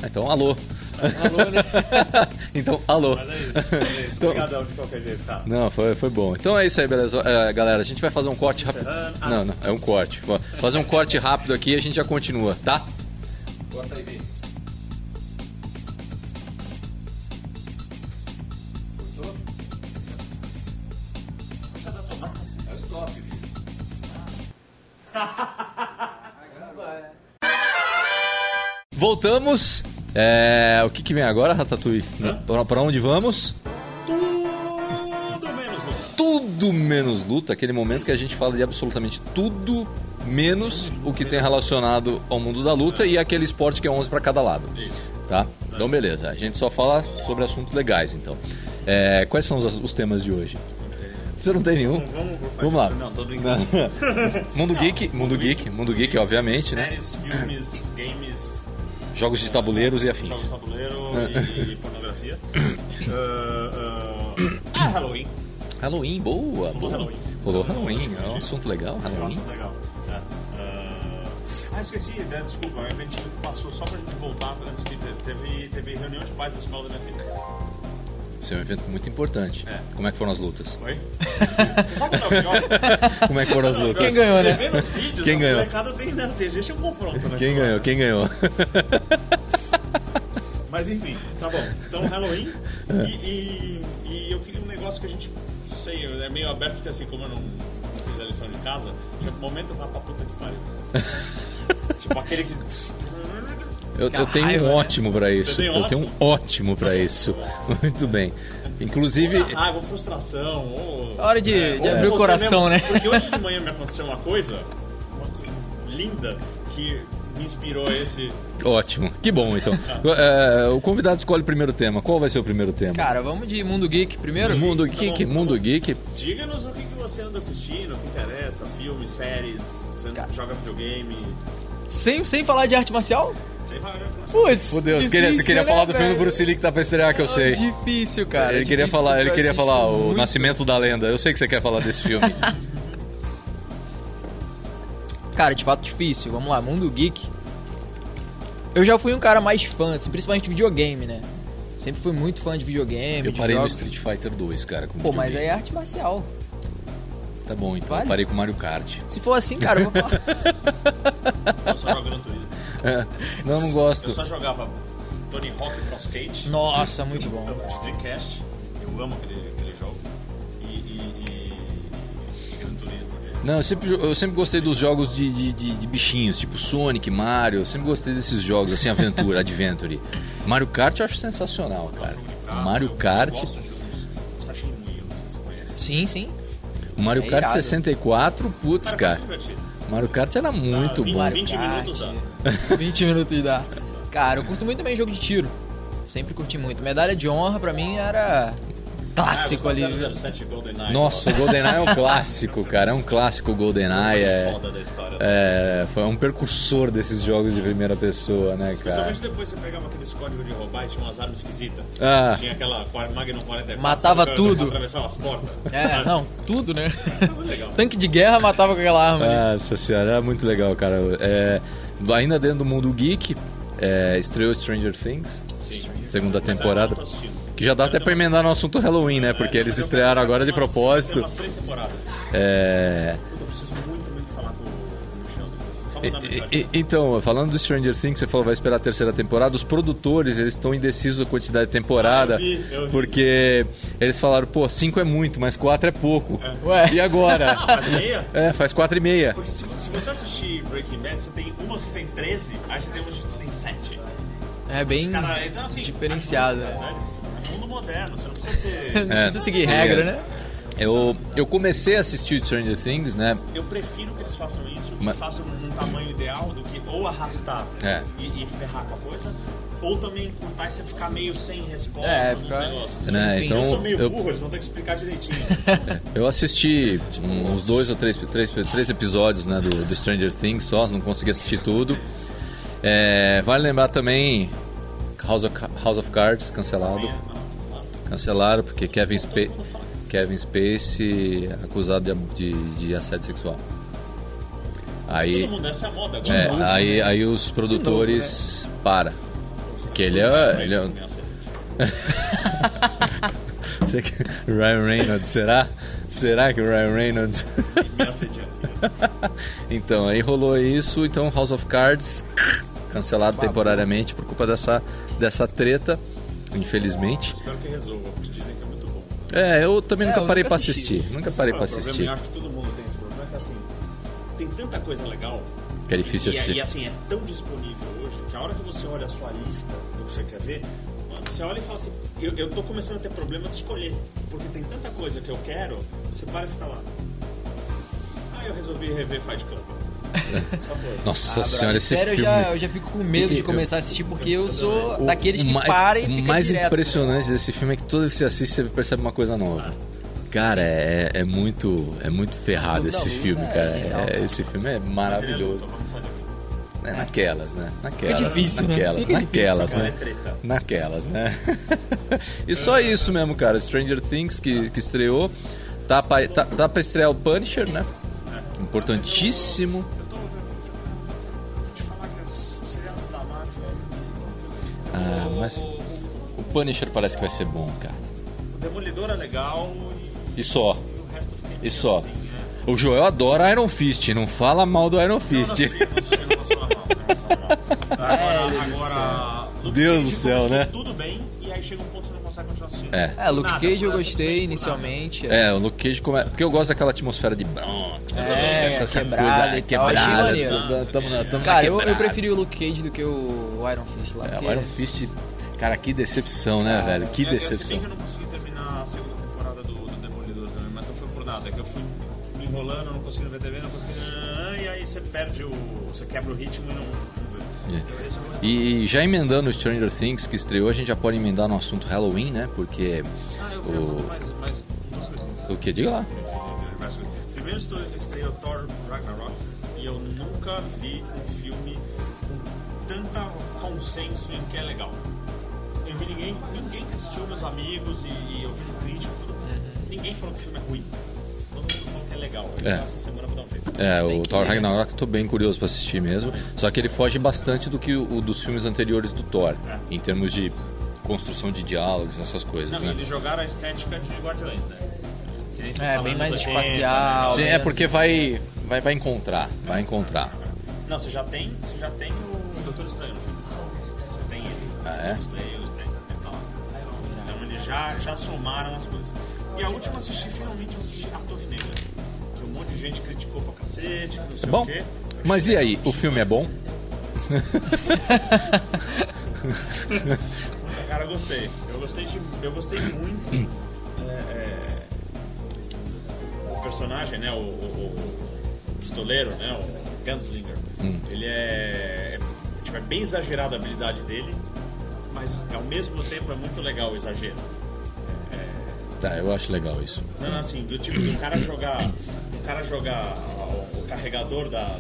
Ah, Então, alô. Alô, né? então, alô. Mas é isso, é isso. Obrigadão de qualquer jeito, cara. Não, foi, foi bom. Então é isso aí, beleza. É, galera, a gente vai fazer um corte rápido. Ah, Não, não, é um corte. Vou Fazer um corte rápido aqui e a gente já continua, tá? Corta aí? É stop, Vini. Voltamos. É, o que, que vem agora, Ratatouille? Pra, pra onde vamos? Tudo menos Lucas. tudo menos luta, aquele momento que a gente fala de absolutamente tudo menos o que tem relacionado ao mundo da luta e aquele esporte que é 11 para cada lado. Tá? Então beleza, a gente só fala sobre assuntos legais então. É, quais são os, os temas de hoje? Você não tem nenhum? Vamos, Vamos lá. Não, brincando. mundo Geek, Mundo Geek, Mundo Geek, obviamente, né? Séries, filmes, games, Jogos de tabuleiros e jogos afins. de tabuleiro e, e pornografia. Ah, ah, ah, Halloween. Halloween, boa, Rolou boa. Halloween. Rolou Halloween, é um assunto legal, Eu Halloween. É. Ah, ah, esqueci, né, desculpa, a gente passou só pra gente voltar antes que te- teve, teve reunião de pais da escola da minha filha. Esse é um evento muito importante. É. Como é que foram as lutas? Oi? Você sabe qual é o pior? Como é que foram as lutas? Quem ganhou, Você né? vê nos vídeos, Quem ganhou? molecada tem, né, tem- existe um confronto, né? Quem ganhou? Quem ganhou? Mas enfim, tá bom. Então, Halloween. E, e, e eu queria um negócio que a gente, sei, é meio aberto, porque assim, como eu não fiz a lição de casa, um momento vai pra puta que pariu. tipo aquele que. Eu, eu tenho raiva, um né? ótimo pra isso. tem Eu tenho um ótimo pra isso. Muito bem. Inclusive, Ou raiva, ou frustração, ou. Hora de- é, de ou abrir o coração, né? Porque hoje de manhã me aconteceu uma coisa, uma coisa linda, que me inspirou a esse. ótimo. Que bom, então. É, o convidado escolhe o primeiro tema. Qual vai ser o primeiro tema? Cara, vamos de Mundo Geek primeiro? Mundo Tá Geek, bom, tá Mundo. Geek. Diga-nos o que, que você anda assistindo, o que interessa, filmes, séries, você Cara. joga videogame. Sem, sem falar de arte marcial? Né? Putz. Meu Deus, queria, você difícil, queria né, falar do filme do? Bruce Lee que tá pra estrear, que eu sei. Difícil, cara. Ele queria difícil falar, ele queria falar o. Nascimento da Lenda. Eu sei que você quer falar desse filme. Cara, de fato difícil. Vamos lá, Mundo Geek. Eu já fui um cara mais fã, assim, principalmente de videogame, né? Sempre fui muito fã de videogame. Eu de parei no jogos. Street Fighter 2, cara. Pô, mas aí videogame. é arte marcial. Tá bom, então. Vale? Eu parei com Mario Kart. Se for assim, cara, eu vou falar. Eu só jogo Gran Turismo. É, Não, não gosto. Eu só jogava Tony Hawk Pro Skate. Nossa, muito bom. De Dreamcast. Eu amo aquele, aquele jogo. E, e, e, e Gran Turismo. Não, eu sempre, eu sempre gostei dos jogos de, de, de- de bichinhos, tipo Sonic, Mario. Eu sempre gostei desses jogos, assim, aventura, adventure. Mario Kart eu acho sensacional, cara. Mario eu Kart. gosto de uns Sachin Mui, não sei se você conhece. Sim, sim. O Mario É Kart irado. 64, putz, Cara, cara. é muito divertido. Mario Kart era muito Ah, vinte- bom. 20 minutos dá. 20 minutos dá. Cara, eu curto muito também jogo de tiro. Sempre curti muito. Medalha de honra pra mim era clássico ah, ali. eu viu? gostava de 007 GoldenEye. Nossa, o GoldenEye é um clássico, cara. É um clássico o GoldenEye. É, foda da história. é, foi um precursor desses jogos de primeira pessoa, né, cara? Especialmente depois você pegava aqueles códigos de roubar e tinha umas armas esquisitas. Ah. Tinha aquela Magnum 44. Matava sabe, tudo. Atravessava as portas. É, não, tudo, né? Legal. Tanque de guerra matava com aquela arma ali. Nossa senhora, era muito legal, cara. É, ainda dentro do mundo geek, é, estreou Stranger Things, Sim. segunda Mas eu temporada. não. Que já dá até pra emendar no assunto Halloween, né? Porque eles estrearam agora de propósito. É, Puta, eu preciso muito, muito falar com o Michel. Só mandar e- mensagem. e- então, falando do Stranger Things, você falou vai esperar a terceira temporada. Os produtores, eles estão indecisos com a quantidade de temporada. Ah, eu vi, eu vi. Porque eles falaram, pô, cinco é muito, mas quatro é pouco. Ué. E agora? Faz meia? é, faz quatro e meia. Porque se, se você assistir Breaking Bad, você tem umas que tem 13, aí você tem umas que tem 7. É bem cara, então, assim, diferenciado. as É mundo moderno, você não precisa ser. Não É. precisa seguir regra, né? Eu, eu comecei a assistir Stranger Things, né? Eu prefiro que eles façam isso Mas- façam num tamanho ideal do que ou arrastar É. e, e ferrar com a coisa, ou também cortar e você ficar meio sem resposta É, nos ficar- negócios. Né, Enfim, então, eu sou meio eu- burro, eles vão ter que explicar direitinho. Eu assisti uns dois ou três, três, três episódios né, do, do Stranger Things só, não consegui assistir tudo. É, vale lembrar também House of, House of Cards, cancelado. Cancelaram porque Kevin, Spa Kevin Spacey acusado de, de, de assédio sexual. Aí, Todo mundo, essa é a moda agora. é, aí, aí os produtores para. Que ele é. Ele é um- Ryan Reynolds, será? Será que o Ryan Reynolds? Então, aí rolou isso, então House of Cards cancelado temporariamente por culpa dessa, dessa treta, infelizmente. Espero que resolva, porque dizem que é muito bom. É, eu também É, nunca eu parei assisti. assistir. Nunca parei é o problema? assistir. Eu acho que todo mundo tem esse problema, é que assim, tem tanta coisa legal. Que é difícil e, assistir. E assim, é tão disponível hoje que a hora que você olha a sua lista do que você quer ver, mano, Você olha e fala assim, eu, eu tô começando a ter problema de escolher. Porque tem tanta coisa que eu quero, você para e fica lá. Ah, eu resolvi rever Fight Club. Foi. Nossa Ah, senhora, esse sério, filme. eu já, eu já fico com medo de Eu- começar a assistir, porque eu sou O- daqueles o que mais, para e o fica mais direto. impressionante desse filme é que toda vez que você assiste, você percebe uma coisa nova. Cara, é, é muito é muito ferrado esse filme, é cara. genial. É, esse filme é é maravilhoso. É, naquelas, né? Naquelas. difícil, né? naquelas, Fica difícil, naquelas, Cara, é né? Naquelas, né? e só isso mesmo, cara. Stranger Things que, que estreou. Tá pra, tá, tá pra estrear o Punisher, né? Importantíssimo. Ah, mas o, Punisher parece que vai ser bom, cara. o Demolidor é legal e, E só. e E só. assim, né? O Joel adora Iron Fist, não fala mal do Iron Fist. Agora, Deus do céu, né? Tudo bem, e aí chega um ponto assistindo. É. É, Luke Nada, Cage eu gostei simplesmente por inicialmente. É, o Luke Cage come... porque eu gosto daquela atmosfera de bronze, É, essa, essa quebrada coisa quebrada, maneiro. toda- tamo tamo na Cara, eu, eu quebrada. preferi o Luke Cage do que o Iron Fist lá. É, porque- o Iron Fist, cara, que decepção, né, velho? Que Eu- eu, decepção. que eu não consegui terminar a segunda temporada do, do Demolidor também, mas não foi por nada. É que eu fui me enrolando, não consegui ver TV, não consegui. E aí você perde o. Você quebra o ritmo e não, não vê. É. É E, e já emendando o Stranger Things que estreou, a gente já pode emendar no assunto Halloween, né? Porque Ah, o- mais, mais o que diga lá? Primeiro estreou Thor Ragnarok e eu nunca vi um filme com tanta consenso em que é legal. Eu vi ninguém, ninguém que assistiu, meus amigos, e, e eu vejo crítico, tudo, ninguém falou que o filme é ruim. Todo mundo falou que é legal. É. essa É, o que Thor né? Ragnarok eu tô bem curioso pra assistir mesmo. Só que ele foge bastante do que o, dos filmes anteriores do Thor, É. em termos de construção de diálogos, essas coisas, Não, né? eles jogaram a estética de Guardiões, né? É, bem nos mais 80, espacial. né? Sim, é porque vai, vai, vai encontrar, vai encontrar. Não, você já tem, você já tem o Doutor Estranho no filme. Você tem ele. Ah, é? Tá lá. Então eles já, já somaram as coisas. E a última eu assisti, finalmente eu assisti A Torre Negra. Monte de gente criticou pra cacete, não sei É bom? o quê. Mas e aí, o filme é bom? Cara, eu gostei. Eu gostei, de, eu gostei muito. é, é, o personagem, né? O, o- o pistoleiro, né? O Gunslinger. Hum. Ele é, tipo, é bem exagerada a habilidade dele, mas ao mesmo tempo é muito legal o exagero. Tá, eu acho legal isso. Não, assim, do tipo do cara jogar. O cara jogar o, carregador da,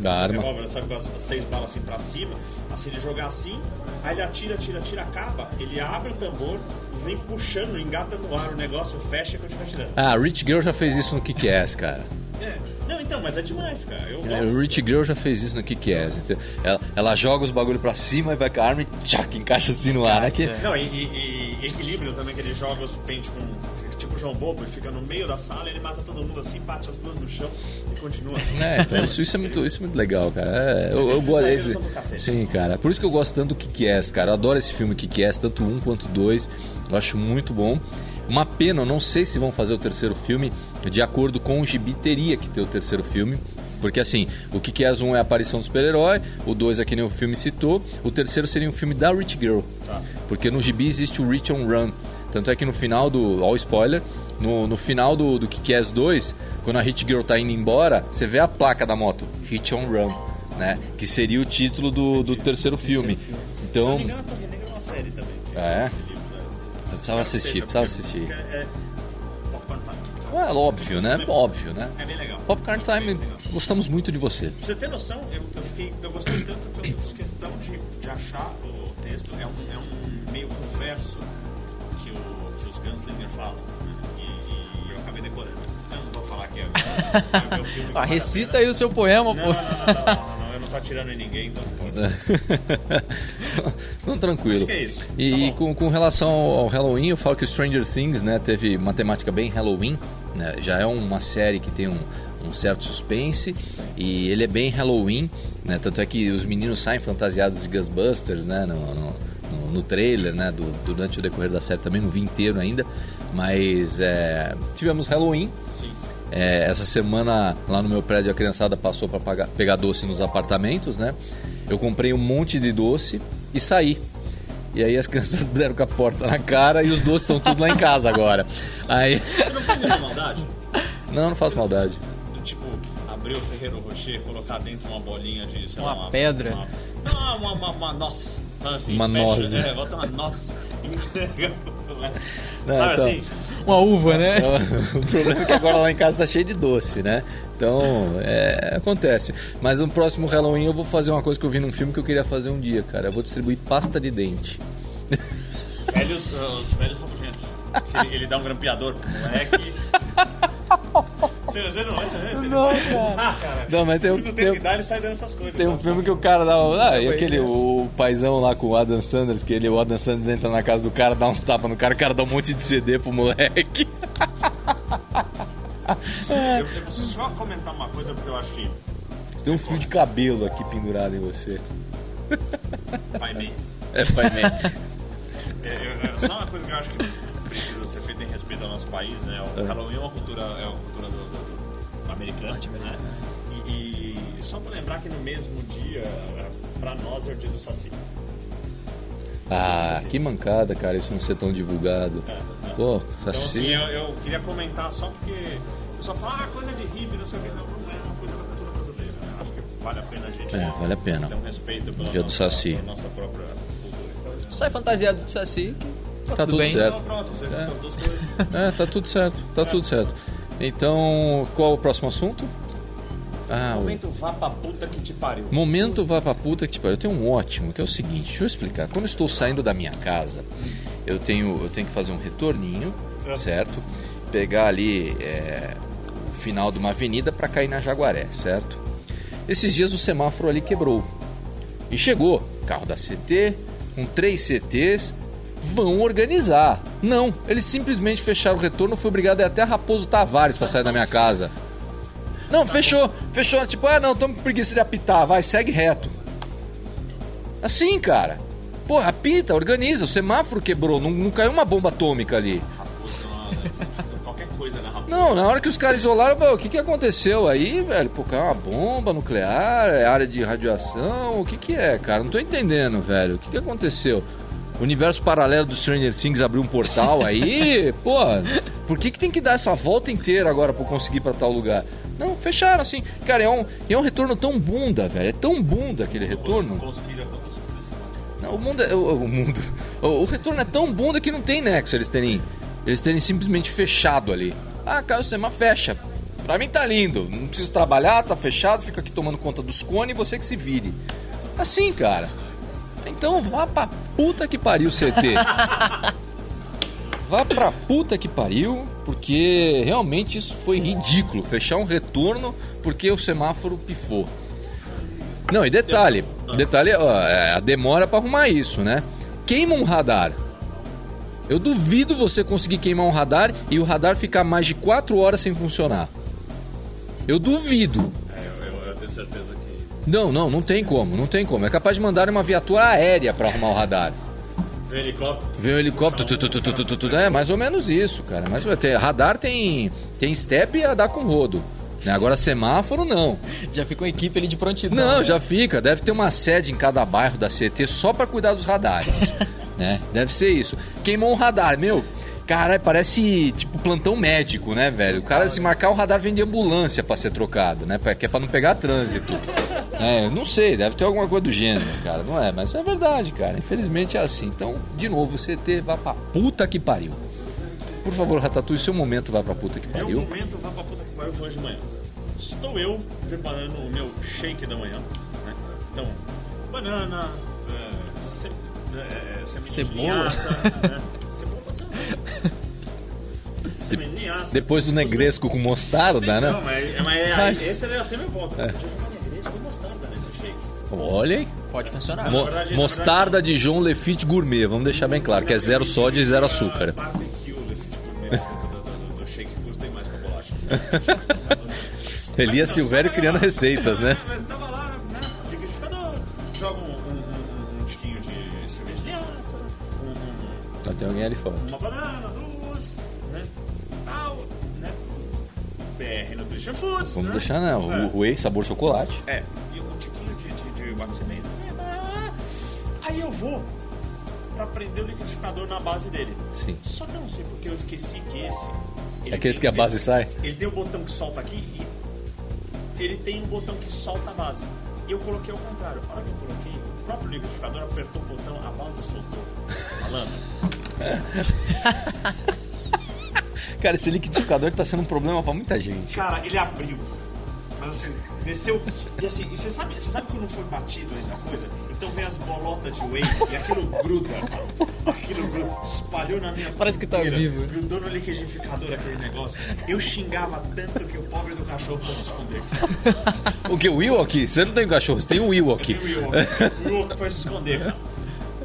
Da arma. revólver, sabe, com as, as seis balas assim pra cima, assim ele jogar assim, aí ele atira, atira, atira, acaba, ele abre o tambor e vem puxando, engata no ar o negócio, fecha e continua atirando. Ah, Rich Girl já fez isso no Kick-Ass, cara. É. Não, então, mas é demais, cara. Eu É, gosto. Rich Girl já fez isso no Kick-Ass. entendeu? Ela, ela joga os bagulho pra cima e vai com a arma e tchac, encaixa assim no ar. Né? Que, Não, e, e- e equilíbrio também, que ele joga os pentes com. Tipo João Bobo, ele fica no meio da sala, ele mata todo mundo assim, bate as duas no chão e continua. É, então isso, isso, é muito, isso é muito legal, cara. É, eu, eu gosto desse. Sim, cara. Por isso que eu gosto tanto do Kick-Ass, cara. Eu adoro esse filme Kick-Ass, tanto um quanto dois. Eu acho muito bom. Uma pena, eu não sei se vão fazer o terceiro filme. De acordo com o Gibi, teria que ter o terceiro filme. Porque assim, o Kick-Ass 1 é a aparição do super-herói, o 2 é que nem o filme citou, o terceiro seria um filme da Rich Girl. Tá. Porque no Gibi existe o Rich on Run. Tanto é que no final do. All spoiler, no, no final do, do Kick-Ass 2, quando a Hit Girl tá indo embora, você vê a placa da moto, Hit on Run, né? Que seria o título do, do terceiro filme. Se não Então. me engano, a Torre Negra é uma série também. É. Eu precisava assistir, precisava assistir. É, é. É óbvio, né? Óbvio, né? É bem legal. Popcorn Time, gostamos muito de você. Pra você ter noção, eu, eu, fiquei, eu gostei tanto que eu fiz questão de, de achar o texto. É um, é um meio converso que, o, que os Gunslinger falam. E, e eu acabei decorando. Eu não vou falar é, é filme. que Ah, recita aí o seu poema, Não, pô. não, não, não, não, não, tô atirando em ninguém, então não tranquilo. Acho que é isso. E, Tá e com, com relação ao Halloween, eu falo que o Stranger Things, né, teve uma temática bem Halloween, né, já é uma série que tem um, um certo suspense e ele é bem Halloween, né, tanto é que os meninos saem fantasiados de Ghostbusters, né, no, no, no- no trailer, né, do- durante o decorrer da série também, não vi inteiro ainda, mas é, tivemos Halloween, Sim. É, essa semana lá no meu prédio a criançada passou para pegar doce nos apartamentos, né? Eu comprei um monte de doce e saí. E aí as crianças deram com a porta na cara e os doces estão tudo lá em casa agora. Aí. Você não nenhuma maldade? Não, não faço maldade. Do tipo, abrir o Ferreiro Rocher, colocar dentro uma bolinha de, sei Uma lá, pedra. Uma, não, uma, uma, uma noz. Sabe assim, Uma fecha, noz. É, bota uma noz. né? Não, Sabe então- assim? Uma uva, né? o problema é que agora lá em casa tá cheio de doce, né? Então, é, acontece. Mas no próximo Halloween eu vou fazer uma coisa que eu vi num filme que eu queria fazer um dia, cara. Eu vou distribuir pasta de dente. Velhos, os velhos rabugentos. Ele, ele dá um grampeador pro moleque. Você, você não né? Você Não, cara. Ah, cara. Não, mas tem um- não tem tem que dar, ele sai dando essas coisas. Tem um Então, filme que o cara dá. Ah, e aquele, é. o paizão lá com o Adam Sanders, que ele, o Adam Sanders entra na casa do cara, dá uns tapas no cara, o cara dá um monte de CD pro moleque. Eu, eu preciso só comentar uma coisa porque eu acho que Tem um fio de cabelo aqui pendurado em você. pai meio. É, pai man. É, é, é só uma coisa que eu acho que precisa ser feita em respeito ao nosso país, né? O Halloween é uma cultura, é uma cultura do- do americano, né? E, e só pra lembrar que no mesmo dia, é, pra nós é o dia do Saci. Ah, que mancada, cara, isso não ser tão divulgado. É, é. Pô, Então, assim, saci. eu, eu queria comentar só porque o pessoal fala, ah, coisa de hippie, não sei o que, não, não é uma coisa da cultura brasileira. Né? Acho que vale a pena a gente É, vale a pena. ter um respeito pela Dia do nossa, Saci. pela nossa própria cultura. Então, Sai fantasiado de saci. que Tá tudo bem. certo. então, pronto, coisas. É, tá tudo certo, tá tudo certo. Então, qual o próximo assunto? Ah, Momento vá pra puta que te pariu. Momento vá pra puta que te pariu. Eu tenho um ótimo, que é o seguinte, deixa eu explicar. Quando eu estou saindo da minha casa, eu tenho, eu tenho que fazer um retorninho, certo? Pegar ali é, o final de uma avenida para cair na Jaguaré, certo? Esses dias o semáforo ali quebrou. E chegou, carro da CT, com três CTs, vão organizar. Não, eles simplesmente fecharam o retorno, fui obrigado a ir até Raposo Tavares para sair da minha casa. Não, fechou, fechou. Tipo, ah, não, tamo com preguiça de apitar, vai, segue reto. Assim, cara. Porra, apita, organiza, o semáforo quebrou, não, não caiu uma bomba atômica ali. Não, na hora que os caras isolaram, pô, o que, que aconteceu aí, velho? Pô, caiu uma bomba nuclear, é área de radiação, o que que é, cara? Não tô entendendo, velho. O que que aconteceu? O universo paralelo do Stranger Things abriu um portal aí? pô, por que que tem que dar essa volta inteira agora pra eu conseguir ir pra tal lugar? Não, fecharam assim. Cara, é um, é um retorno tão bunda, velho. É tão bunda aquele retorno. Não, o mundo, é, o, o mundo, o, o retorno é tão bunda que não tem nexo eles terem, eles terem simplesmente fechado ali. Ah, caiu o semáforo, fecha. Pra mim tá lindo, não preciso trabalhar, tá fechado, fica aqui tomando conta dos cones e você que se vire. Assim, cara. Então vá pra puta que pariu, CT. Vá pra puta que pariu, porque realmente isso foi ridículo. Fechar um retorno porque o semáforo pifou. Não, e detalhe, detalhe, ó, é a demora pra arrumar isso, né? Queima um radar. Eu duvido você conseguir queimar um radar e o radar ficar mais de 4 horas sem funcionar. Eu duvido. É, eu, eu- eu tenho certeza que. Não, não, não tem como, não tem como. É capaz de mandar uma viatura aérea pra arrumar o radar. Vem helicóptero. Vem um helicóptero, tu, tu, tu, é mais ou menos isso, cara. Mas tem, radar tem tem step e a dar com rodo. né? Agora semáforo não. Já ficou uma equipe ali de prontidão. Não, né? já fica. Deve ter uma sede em cada bairro da CT só pra cuidar dos radares. né? Deve ser isso. Queimou um radar, meu. Caralho, parece tipo plantão médico, né, velho? O cara, se marcar o radar, vem de ambulância pra ser trocado, né? Que é pra não pegar trânsito. É, não sei, deve ter alguma coisa do gênero, cara. Não é, mas é verdade, cara. Infelizmente é assim. Então, de novo, o CT vai pra puta que pariu. Por favor, Ratatouille, seu momento vai pra puta que Meu pariu. momento vá pra puta que pariu foi hoje de manhã. Estou eu preparando o meu shake da manhã. Né? Então, banana, é, ce, é, de Cebola. né? Cebola pode ser. Semente de. Depois do negresco com mostarda, Não, né? mas, mas é, aí, esse é sempre meu ponto. Podia Olha aí. Pode funcionar. Mo- verdade, mostarda de João Lefite Gourmet, vamos deixar bem claro, que é zero sódio e zero açúcar. Elias Silvério criando receitas, né? Mas tava lá, né? Liquidificador. Joga um, tiquinho de cerveja de um, Só tem alguém ali fora. uma banana, duas, né? Tal, né? BR Nutrition Foods, Vamos né? deixar, né? O whey, sabor chocolate. É, e um wax também. Aí eu vou pra prender o liquidificador na base dele. Sim. Só que eu não sei porque eu esqueci que esse. É aqueles tem- que a base ele- sai? Ele tem o botão que solta aqui e ele tem um botão que solta a base. E eu coloquei ao contrário. A hora que eu coloquei, o próprio liquidificador apertou o botão, a base soltou. Malandro. Cara, esse liquidificador tá sendo um problema pra muita gente. Cara, ele abriu. Mas assim, desceu. E assim, e você sabe, você sabe que não foi batido ainda a coisa? Então vem as bolotas de whey e aquilo gruda, cara. Aquilo gruda, espalhou na minha Parece que tá vivo. Grudou no liquidificador aquele negócio. Eu xingava tanto que o pobre do cachorro fosse se esconder. O que? O Will aqui? Você não tem um cachorro, você tem um Will aqui. O Will, o Will foi se esconder, cara.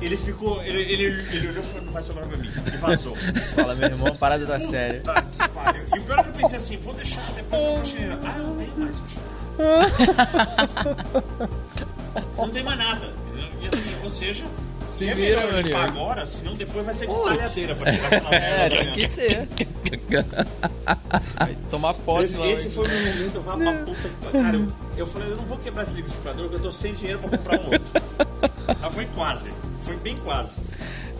Ele ficou. Ele, ele, ele olhou e falou, não vai sobrar pra mim. E vazou. Fala, meu irmão, parada da série. Puta que pariu. E o pior é que eu pensei assim, vou deixar depois da faxineira. Ah, eu não tenho mais faxineira. Não tem mais nada. E assim, ou seja, Se é melhor limpar agora, senão depois vai ser de Putz. talhadeira pra tirar aquela É, merda. tem que ser. Vai tomar posse Esse, lá. esse foi o meu momento, vá pra puta que pariu. Cara, eu, eu falei, eu não vou quebrar esse liquidificador porque eu tô sem dinheiro pra comprar um outro. Mas foi quase, foi bem quase.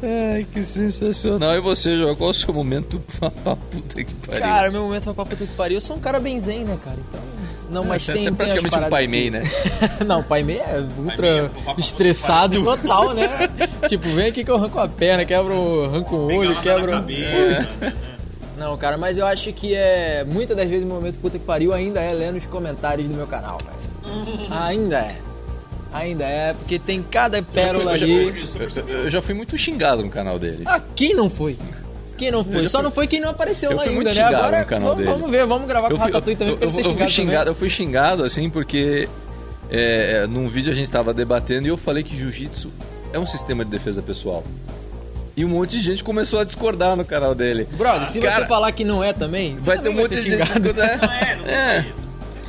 Ai, que sensacional. E você, João, qual o seu momento pra puta que pariu? Cara, meu momento vai pra puta que pariu. Eu sou um cara bem zen, né, cara? Então. Não, mas você tem. é tem praticamente um pai mei, que- né? não, o pai mei é ultra é estressado total, né? tipo, vem aqui que eu arranco a perna, quebro, arranco o olho, quebro. Não, cara, mas eu acho que é. Muitas das vezes o momento puta que pariu ainda é lendo os comentários do meu canal, cara. ainda é. Ainda é, porque tem cada pérola eu já ali. Eu, eu já fui muito xingado no canal dele. Ah, quem não foi? Quem não foi? Só não foi quem não apareceu eu lá fui ainda, muito né? Agora no canal vamos, dele. vamos ver, vamos gravar com Eu o fui, eu, Ratatouille também, eu, pra eu, ele ser eu fui xingado, também. eu fui xingado assim porque é, é, num vídeo a gente tava debatendo e eu falei que jiu-jitsu é um sistema de defesa pessoal. E um monte de gente começou a discordar no canal dele. Brother, se Cara, você falar que não é também, você vai ter um também monte de gente né? Não é, não É. Não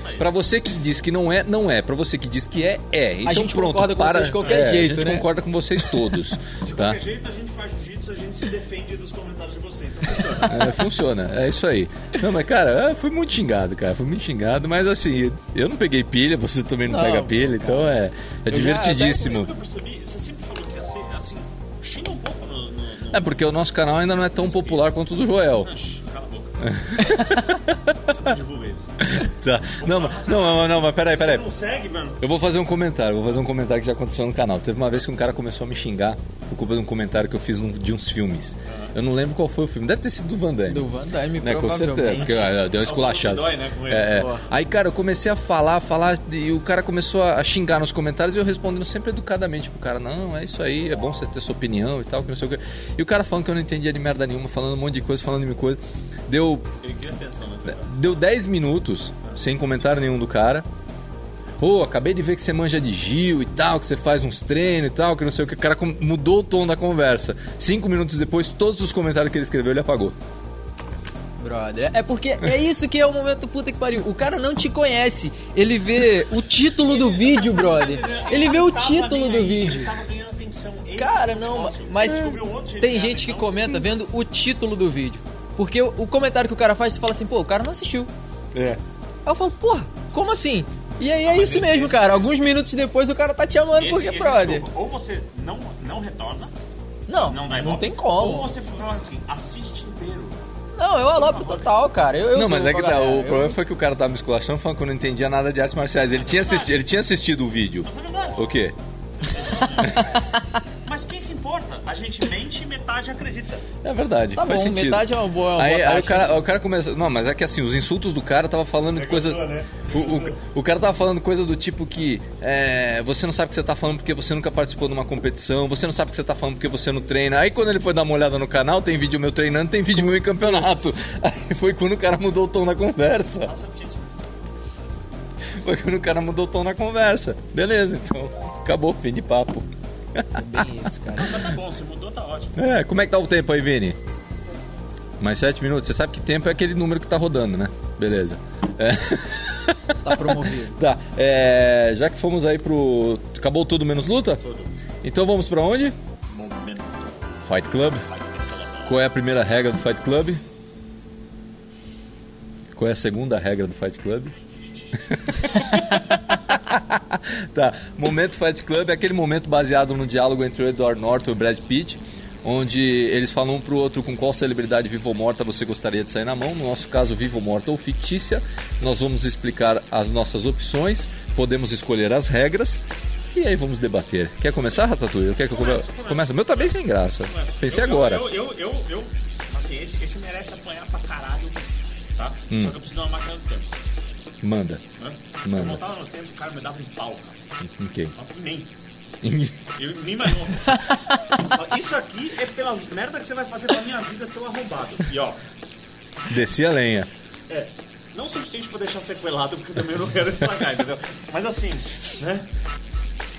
saída. Pra você que diz que não é, não é. Pra você que diz que é, é. Então gente pronto, concorda com para. vocês de qualquer é, jeito, A gente né? concorda com vocês todos. De tá? qualquer jeito, a gente faz jiu-jitsu, a gente se defende dos comentários de você. Então funciona. É, funciona, é isso aí. Não, mas cara, eu fui muito xingado, cara. Fui muito xingado, mas assim, eu não peguei pilha, você também não, Não, pega pilha, cara. então é, é Eu já- divertidíssimo. Eu percebi? Você sempre falou que assim, assim xinga um pouco no... no, no... É porque o nosso canal ainda não é tão popular quanto o do Joel. Ah, você não divulga isso. Tá. Não, mas- não, não, não, mas peraí, peraí. você não segue, mano, Eu vou fazer um comentário, vou fazer um comentário que já aconteceu no canal. Teve uma vez que um cara começou a me xingar por culpa de um comentário que eu fiz de uns filmes. Eu não lembro qual foi o filme, deve ter sido do Van Damme. Do Van Damme, Né, com certeza, porque ah, deu uma esculachada. dói, né, com ele. É, é. Aí, cara, eu comecei a falar, falar, e o cara começou a xingar nos comentários e eu respondendo sempre educadamente pro cara: Não, é isso aí, é bom você ter sua opinião e tal, que não sei o que. E o cara falando que eu não entendia de merda nenhuma, falando um monte de coisa, falando de mil coisa. Deu, né? deu 10 minutos sem comentário nenhum do cara. Ô, acabei de ver que você manja de Gil e tal, que você faz uns treinos e tal, que não sei o que. O cara mudou o tom da conversa. Cinco minutos depois, todos os comentários que ele escreveu, ele apagou. Brother, é porque é isso que é o momento puta que pariu. O cara não te conhece. Ele vê o título do vídeo, brother. Ele vê o título do vídeo. Cara, não, mas tem gente que comenta vendo o título do vídeo. Porque o, o comentário que o cara faz, você fala assim, pô, o cara não assistiu. É. Aí eu falo, porra, como assim? E aí é Ah, mas isso esse- mesmo, esse- cara. Alguns minutos depois o cara tá te amando Esse- porque, esse, brother. desculpa, ou você não, não retorna, Não, não não, dá ibope, tem Ou como. você fala assim, assiste inteiro. Não, eu alopro total, cara. Eu, eu não, mas é que tá. galera. O Eu- problema foi que o cara tava me esculachando falando que eu não entendia nada de artes marciais. Ele tinha, assisti, ele tinha assistido o vídeo. Mas é verdade. O quê? Importa? A gente mente e metade acredita. É verdade. Tá faz bom, sentido. metade é uma boa, uma Aí, boa aí o, cara, o cara começa. Não, mas é que assim, os insultos do cara tava falando de coisa. gostou, né? O, o, o cara tava falando coisa do tipo que é, você não sabe o que você tá falando porque você nunca participou de uma competição, você não sabe o que você tá falando porque você não treina. Aí quando ele foi dar uma olhada no canal, tem vídeo meu treinando, tem vídeo meu em campeonato. Aí foi quando o cara mudou o tom da conversa. Tá certíssimo. Foi quando o cara mudou o tom da conversa. Beleza, então acabou, fim de papo. É bem isso, cara. Mas tá bom, se mudou, tá ótimo. É, como é que tá o tempo aí, Vini? Mais sete minutos. Você sabe que tempo é aquele número que tá rodando, né? Beleza. É. Tá promovido. Tá, é, já que fomos aí pro. Acabou tudo menos luta? Tudo. Então vamos pra onde? Momento. Fight Club. Qual é a primeira regra do Fight Club? Qual é a segunda regra do Fight Club? tá, momento Fight Club é aquele momento baseado no diálogo entre o Edward Norton e o Brad Pitt, onde eles falam um pro outro com qual celebridade viva ou morta você gostaria de sair na mão. No nosso caso, viva ou morta ou fictícia. Nós vamos explicar as nossas opções, podemos escolher as regras. E aí vamos debater. Quer começar, Ratatouille? Quer que eu come... Começa, começa. comece? O meu tá bem sem graça. Começa. Pensei Eu- eu- agora. Eu, eu, eu, eu- assim, esse, esse merece apanhar pra caralho, tá? Hum. Só que eu preciso dar uma máquina do tempo, Manda. né? Manda. Eu voltava no tempo, o cara me dava um pau, cara. Ok. Mas por mim. Eu nem mais novo. Isso aqui é pelas merda que você vai fazer pra minha vida, seu arrombado. E ó, Desci a lenha. é, não o suficiente pra deixar sequelado, porque eu também não quero estragar, entendeu? Mas assim, né?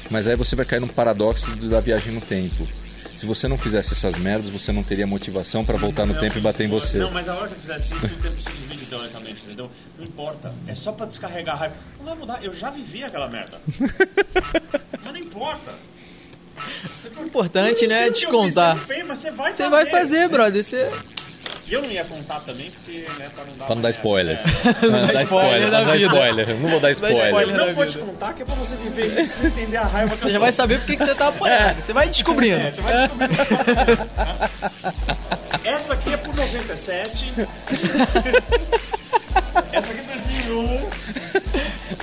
Mas aí você vai cair num paradoxo da viagem no tempo. Se você não fizesse essas merdas, você não teria motivação pra voltar no Não, tempo e bater em você. Não, mas a hora que eu fizesse isso, o tempo se divide teoricamente, entendeu? Não importa. É só pra descarregar a raiva. Não vai mudar, eu já vivi aquela merda. mas não importa. O importante, né, é descontar. você você vai Você fazer. vai fazer, brother. Você... E eu não ia contar também, porque, né, pra não dar. Pra não dar spoiler. merda. Não, dá dá spoiler não dá spoiler. Não vou dar spoiler. não vou te contar, que é pra você viver isso e entender a raiva que Você já vai saber por que você tá apanhando. Você vai descobrindo. É, você vai descobrir. Essa aqui é por 97. Essa aqui é 2001.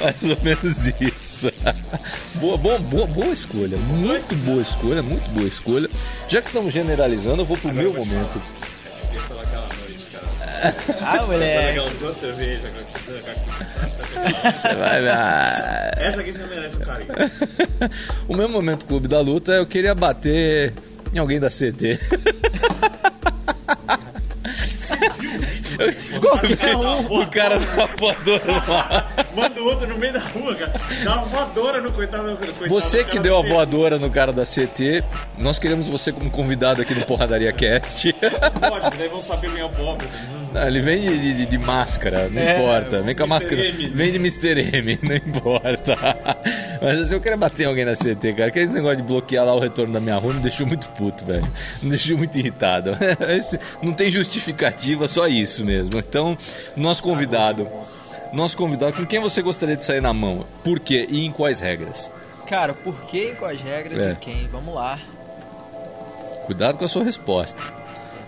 Mais ou menos isso. Boa, boa, boa, boa escolha. Muito boa escolha, muito boa escolha. Já que estamos generalizando, eu vou pro meu momento. Essa Ah, moleque. Aquelas duas cervejas. Você vai. Essa aqui você merece um carinho. O meu momento clube da luta, eu queria bater em alguém da CT. o cara da voadora lá. Manda o outro no meio da rua, cara. Dá uma voadora no coitado. no coitado Você que deu a do voadora no cara da CT, nós queremos você como convidado aqui no Porradaria Cast. Pode, daí vão saber quem é o pobre. Não, ele vem de, de- de máscara, não É, importa. Vem com a Mr. máscara. M. Vem de Mr. M, não importa. Mas assim, eu queria bater em alguém na CT, cara. Que esse negócio de bloquear lá o retorno da minha rua me deixou muito puto, velho. Me deixou muito irritado. Esse- não tem justificativa, só isso mesmo. Então, nosso convidado. Nosso convidado, com quem você gostaria de sair na mão? Por quê? E em quais regras? Cara, por que e quais regras É. e quem? Vamos lá. Cuidado com a sua resposta.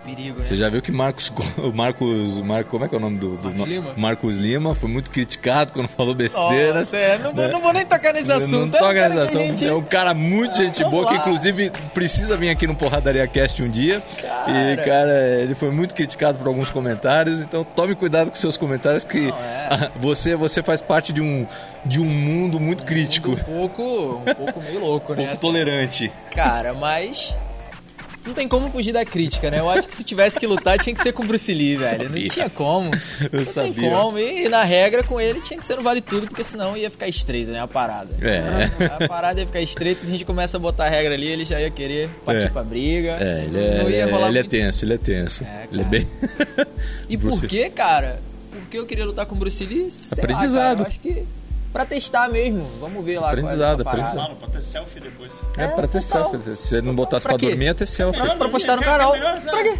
Perigo, né? Você já viu que Marcos, o Marcos, Marco, como é que é o nome do, do Marcos Lima? Marcos Lima foi muito criticado quando falou besteira. Nossa, é, não, vou- não vou nem tocar nesse assunto. Não é um toca cara nesse que assunto. gente- É um cara muito gente Vamos boa, que lá. inclusive precisa vir aqui no Porradaria Cast um dia. E, Cara. cara, ele foi muito criticado por alguns comentários, então tome cuidado com seus comentários, que Não, é. você, você faz parte de um, de um mundo muito crítico, Um pouco, um pouco meio louco, um né? pouco tolerante. Cara, mas não tem como fugir da crítica, né? Eu acho que se tivesse que lutar tinha que ser com o Bruce Lee, velho. Não tinha como. Eu não sabia. tem como. E na regra com ele tinha que ser no vale tudo, porque senão ia ficar estreita, né? A parada. É. A parada ia ficar estreita, se a gente começa a botar a regra ali, ele já ia querer partir É. pra briga. É, ele é, Não ia ele é- rolar ele é tenso, ele é tenso. É, ele é bem. E Bruce- por que, cara? Por que eu queria lutar com o Bruce Lee? Sei lá, Aprendizado. cara, eu acho que pra testar mesmo. Vamos ver lá Aprendizado, qual é parada. Claro, pra ter selfie depois. É, pra ter total. selfie. Se você não botasse Pra pra, dormir, ia ter selfie. Não, Pra postar no quer canal. melhor? Pra quê?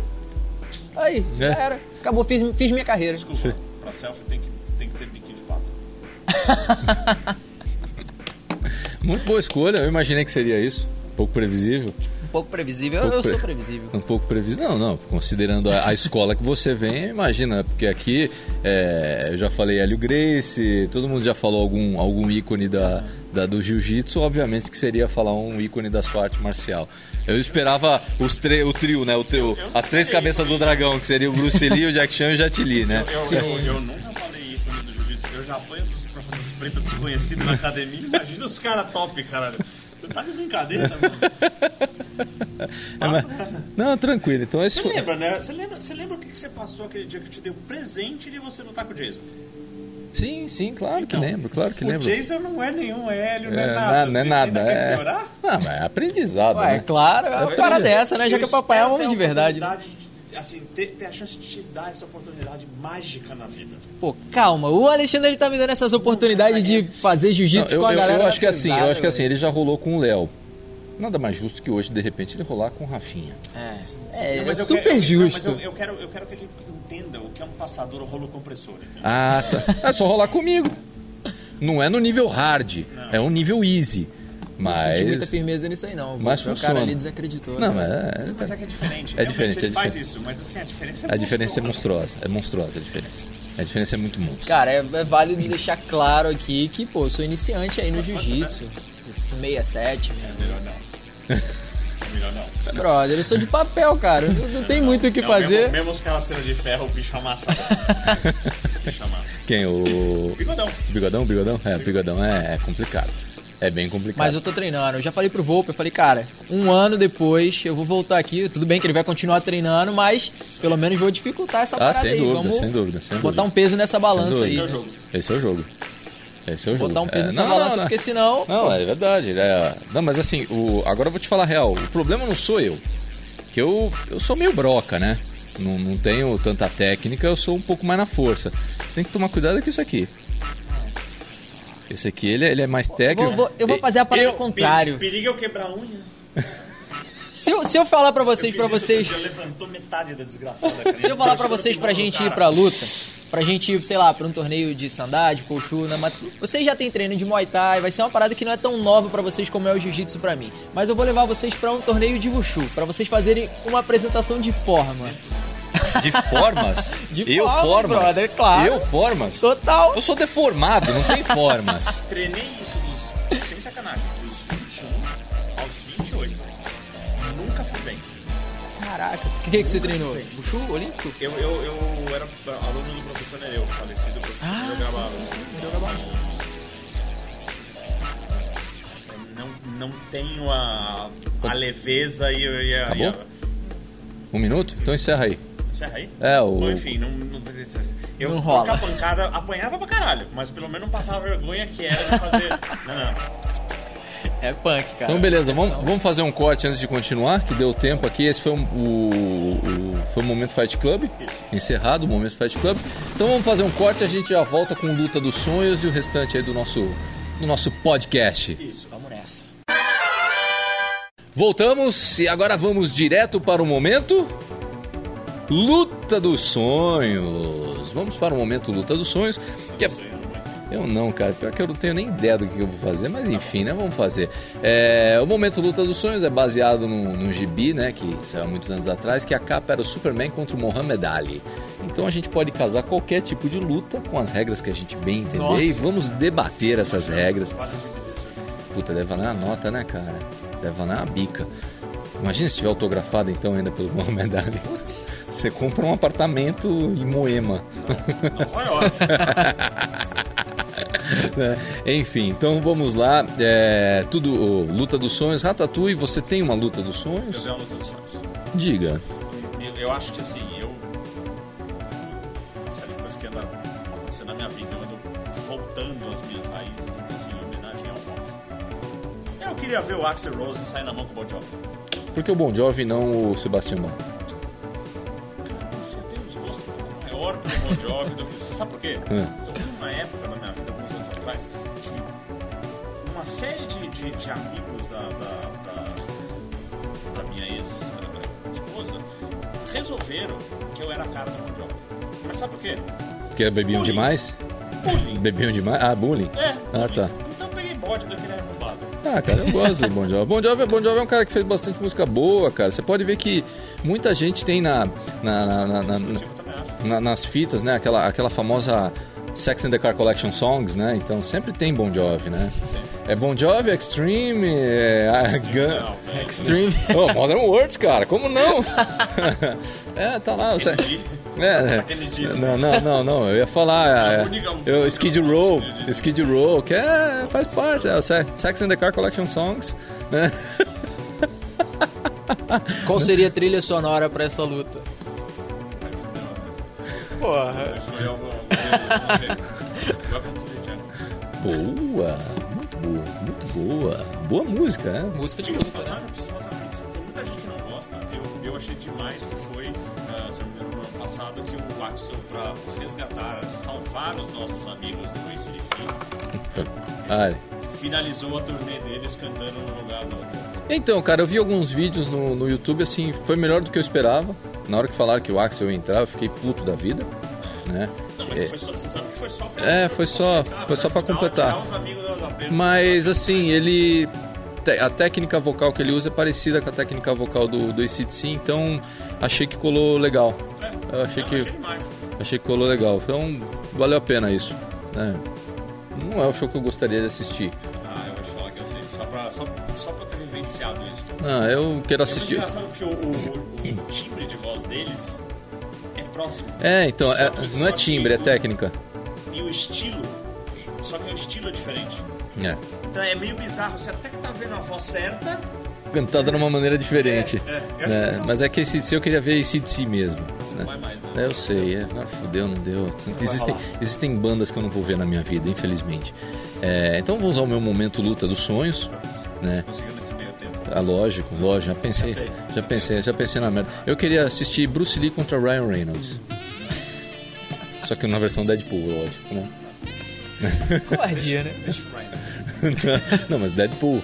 Aí, É. já era. Acabou, fiz, fiz minha carreira. Desculpa, pra selfie tem que, tem que ter biquíni de pato. Muito boa escolha, eu imaginei que seria isso. Pouco previsível. Um pouco previsível. pouco eu pre- sou previsível. Um pouco previsível. Não, não. Considerando a, a escola que você vem, imagina, porque aqui é, eu já falei Hélio Grace, todo mundo já falou algum, algum ícone da, da- do jiu-jitsu, obviamente que seria falar um ícone da sua arte marcial. Eu esperava os tre- o trio, né? O trio, eu as três cabeças do dragão, que seria o Bruce Lee, o Jack Chan e o Jet Li, né? Eu, eu, eu nunca falei ícone do jiu-jitsu. Eu já apanho dos, dos pretos desconhecidos na academia. Imagina os caras top, caralho. Tá de brincadeira, mano. É, mas- não, tranquilo. Então esse Você foi... lembra, né? Você lembra, você lembra o que que você passou aquele dia que te dei o presente de você lutar com o Jason? Sim, sim, claro que Então, lembro, claro que o lembro. Jason não é nenhum Hélio, não é, É, nada. na- não é nada. ainda quer É... piorar? Não, mas é aprendizado, Ué, né? claro, é uma parada dessa, né? Já que é pra apanhar, espero vamos ter de verdade. né? de, Assim, ter, ter a chance de te dar essa oportunidade mágica na vida. Pô, calma, o Alexandre ele tá me dando essas oportunidades de fazer Não, jiu-jitsu com a eu- galera. eu acho que assim, eu pesada, acho que assim, velho. ele já rolou com o Léo. Nada mais justo que hoje, de repente, ele rolar com o Rafinha. É, é, Não, mas eu super quero- não, justo. mas eu, eu quero, eu quero que ele entenda o que é um passador rolo compressor. Entendeu? Ah, tá. É só rolar comigo. Não é no nível hard, Não. é um nível easy. Não senti muita Mas. firmeza nisso aí, não. Mas o cara ali desacreditou. Não, né? é. Mas é que é diferente. É diferente, ele é faz diferente. isso, mas assim, a diferença é A diferença é monstruosa. monstruosa. É monstruosa a diferença. A diferença é muito monstra. Cara, é, é válido deixar claro aqui que, pô, eu sou iniciante aí no jiu-jitsu. Esse 67, né? Melhor não. Melhor não. Brother, eu sou de papel, cara. Não, não tem muito o que Não, fazer. Mesmo, mesmo os caras cena de ferro, o bicho amassa. bicho amassa. Quem? O. Bigodão. Bigodão? Bigodão? É, o bigodão é, é complicado. É bem complicado. Mas eu tô treinando. Eu já falei pro Volpe, eu falei, cara, um ano depois eu vou voltar aqui. Tudo bem que ele vai continuar treinando, mas pelo menos vou dificultar essa Ah, parada sem aí. dúvida, Vamos sem dúvida, sem botar dúvida. um peso nessa balança aí. Esse é o jogo. Esse é o jogo. Esse é o jogo. Botar um peso É, nessa não, balança, não, não. porque senão. Não, é verdade. é- Não, mas assim, o... agora eu vou te falar a real. O problema não sou eu. Que eu, eu sou meio broca, né? Não, não tenho tanta técnica, eu sou um pouco mais na força. Você tem que tomar cuidado com isso aqui. Esse aqui, ele, ele é mais Eu técnico. vou, vou- eu vou fazer a parada ao contrário. Perigo é eu quebrar a unha. Se eu, se eu falar pra vocês, Eu isso vocês. outro dia, levantou metade da desgraçada. cara. Se eu falar pra Deixou vocês pra gente no ir cara. pra luta, pra gente ir, sei lá, pra um torneio de sandá, de colchuna, mas vocês já têm treino de Muay Thai, vai ser uma parada que não é tão nova pra vocês como é o Jiu-Jitsu pra mim. Mas eu vou levar vocês pra um torneio de Wushu, pra vocês fazerem uma apresentação de forma. De formas? De eu forma, formas? brother, claro. Eu formas? Total. Eu sou deformado, não tem formas. Treinei isso dos, sem sacanagem, dos 21 aos 28. Nunca fiz bem. Caraca. O que, que você treinou? Wushu? Olímpico? Eu, eu, eu era aluno do professor Nereu, falecido professor Ah, Nereu sim, sim, sim. Nereu Gravado. Não, não tenho a, a leveza e, e, a- Acabou? e a- Um minuto? Então encerra aí. Encerra aí? É, o- Bom, enfim, não, não, eu Não rola. trocar pancada, apanhava pra caralho, mas pelo menos não passava vergonha que era de fazer. não, não. É punk, cara. Então, beleza, vamos, vamos fazer um corte antes de continuar, que deu tempo aqui. Esse foi o, o, o- foi o Momento Fight Club, encerrado o Momento Fight Club. Então, vamos fazer um corte, a gente já volta com Luta dos Sonhos e o restante aí do nosso, do nosso podcast. Vamos nessa. Voltamos e agora vamos direto para o momento Luta dos Sonhos. Vamos para o momento Luta dos Sonhos, que é eu não, cara. Pior que eu não tenho nem ideia do que eu vou fazer, mas enfim, né? Vamos fazer. É, o Momento Luta dos Sonhos é baseado num, num gibi, né? Que saiu há muitos anos atrás, que a capa era o Superman contra o Muhammad Ali. Então a gente pode casar qualquer tipo de luta com as regras que a gente bem entender Nossa. e vamos debater essas regras. Puta, deve valer uma nota, né, cara? Deve valer uma bica. Imagina se tiver autografado então ainda pelo Muhammad Ali. Você compra um apartamento em Moema. Nova York. né? Enfim, então vamos lá. É, tudo ô, luta dos sonhos. Ratatouille, você tem uma luta dos Eu sonhos? dei uma luta dos sonhos. Diga. Eu, eu acho que assim, eu. Uma série de coisas que anda acontecendo na minha vida, eu ando voltando às minhas raízes, então, assim, em homenagem ao rock. Eu queria ver o Axel Rose sair na mão com o Bon Jovi. Por que o Bon Jovi e não o Sebastião Bach? Bon Jovi do que. Você sabe por quê? Hum. Eu vi uma época da minha vida, alguns anos atrás, que uma série de, de, de amigos da, da, da, da minha ex-esposa resolveram que eu era a cara do Bon Jovi. Mas sabe por quê? Porque bebiam Bullying. demais? Bullying. Bebiam demais? Ah, bullying. É, Ah, tá. Então eu peguei bode daquele arrombado. Ah, cara, eu gosto do Bon Jovi. Bon Jovi, bon Jovi é um cara que fez bastante música boa, cara. Você pode ver que muita gente tem na, na- na- na- na- acho. Na- nas fitas, né? Aquela, aquela famosa Sex and the Car Collection Songs, né? Então sempre tem Bon Jovi, né? É Bon Jovi, Extreme, é, Gun- Não. Extreme. Oh, Modern Words, cara, como não? é, tá lá. Você... É, é. Kennedy. Não, não, não, não. Eu ia falar. É, única- eu, Skid Row, Skid Row, que é, faz parte. É, o Se- Sex and the Car Collection Songs. Né? Qual seria a trilha sonora pra essa luta? Porra. Boa, muito boa, muito boa. Boa música, né? Música de né? uma menção. Tem muita gente que não gosta. Eu, eu achei demais que foi, ah, se não me ano passado, que o Axel, pra resgatar, salvar os nossos amigos do ACDC, Ah, finalizou a turnê deles cantando no lugar do. Então, cara, eu vi alguns vídeos no, no YouTube, assim, foi melhor do que eu esperava. Na hora que falaram que o Axel ia entrar, eu fiquei puto da vida, né? Não, mas É. foi só, você sabe que foi só pra É, foi só- completar, foi só. Mas, assim, ele... a técnica vocal que ele usa é parecida com a técnica vocal do, do ACDC, então achei que colou legal. Eu achei Não, que, achei que colou legal. Então valeu a pena isso. né? Não é o show que eu gostaria de assistir. Ah, eu vou te falar que eu sei, só pra, só, só pra isso. Ah, eu quero É assistir. engraçado porque o, o- o timbre de voz deles é próximo. É, então, é- não é timbre, é o- técnica. E o estilo, só que o estilo é diferente. É. Então é meio bizarro, você até que tá vendo a voz certa, Cantada de uma maneira diferente. É, é, né? legal. Mas é que esse eu queria ver esse de si mesmo. você né? não vai mais, né? É, Eu sei, é. Ah, fudeu, não deu. Existem, existem bandas que eu não vou ver na minha vida, infelizmente. É, então vamos ao meu momento luta dos sonhos. Né? Conseguiu tempo. Ah, lógico, lógico, já pensei, Já já pensei, já pensei na merda. Eu queria assistir Bruce Lee contra Ryan Reynolds. Só que na versão Deadpool, lógico, né? Covardia, né? não, mas Deadpool.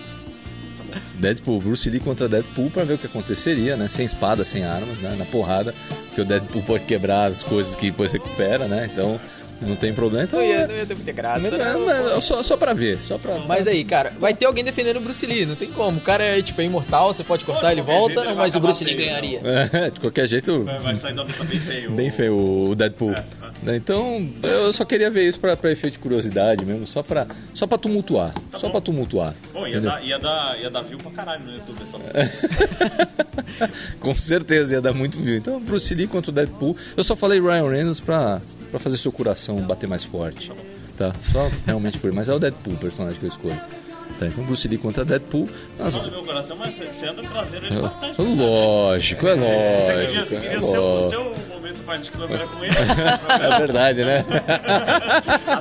Deadpool, Bruce Lee contra Deadpool pra ver o que aconteceria, né? Sem espada, sem armas, né? Na porrada. Porque o Deadpool pode quebrar as coisas que depois recupera, né? Então não tem problema. Então, Não ia, é- não ia ter muita graça. Mas, né? é- é só, só pra ver, só pra. Mas aí, cara, vai ter alguém defendendo o Bruce Lee, não tem como. O cara é, tipo, é imortal, você pode cortar, Pô, ele volta, jeito ele não, mas o Bruce Lee feio, ganharia. É, de qualquer jeito, Vai, vai sair da luta bem feio. bem feio o Deadpool. Né, Então, eu só queria ver isso pra, pra efeito de curiosidade mesmo, só pra, só pra tumultuar. só bom. pra tumultuar. Bom, ia entendeu? dar, ia, dar, ia dar view pra caralho no YouTube essa. É. Com certeza ia dar muito view. Então, Bruce Lee contra o Deadpool. Eu só falei Ryan Reynolds pra, pra fazer seu coração bater mais forte. Tá? Só realmente por Mas é o Deadpool o personagem que eu escolho. Tá, então Bruce Lee contra Deadpool. Nas... Do meu coração, mas você anda trazendo ele bastante. Lógico, é Você queria, lógico. você É queria o seu, o seu momento Fight Club era com ele. É verdade, né?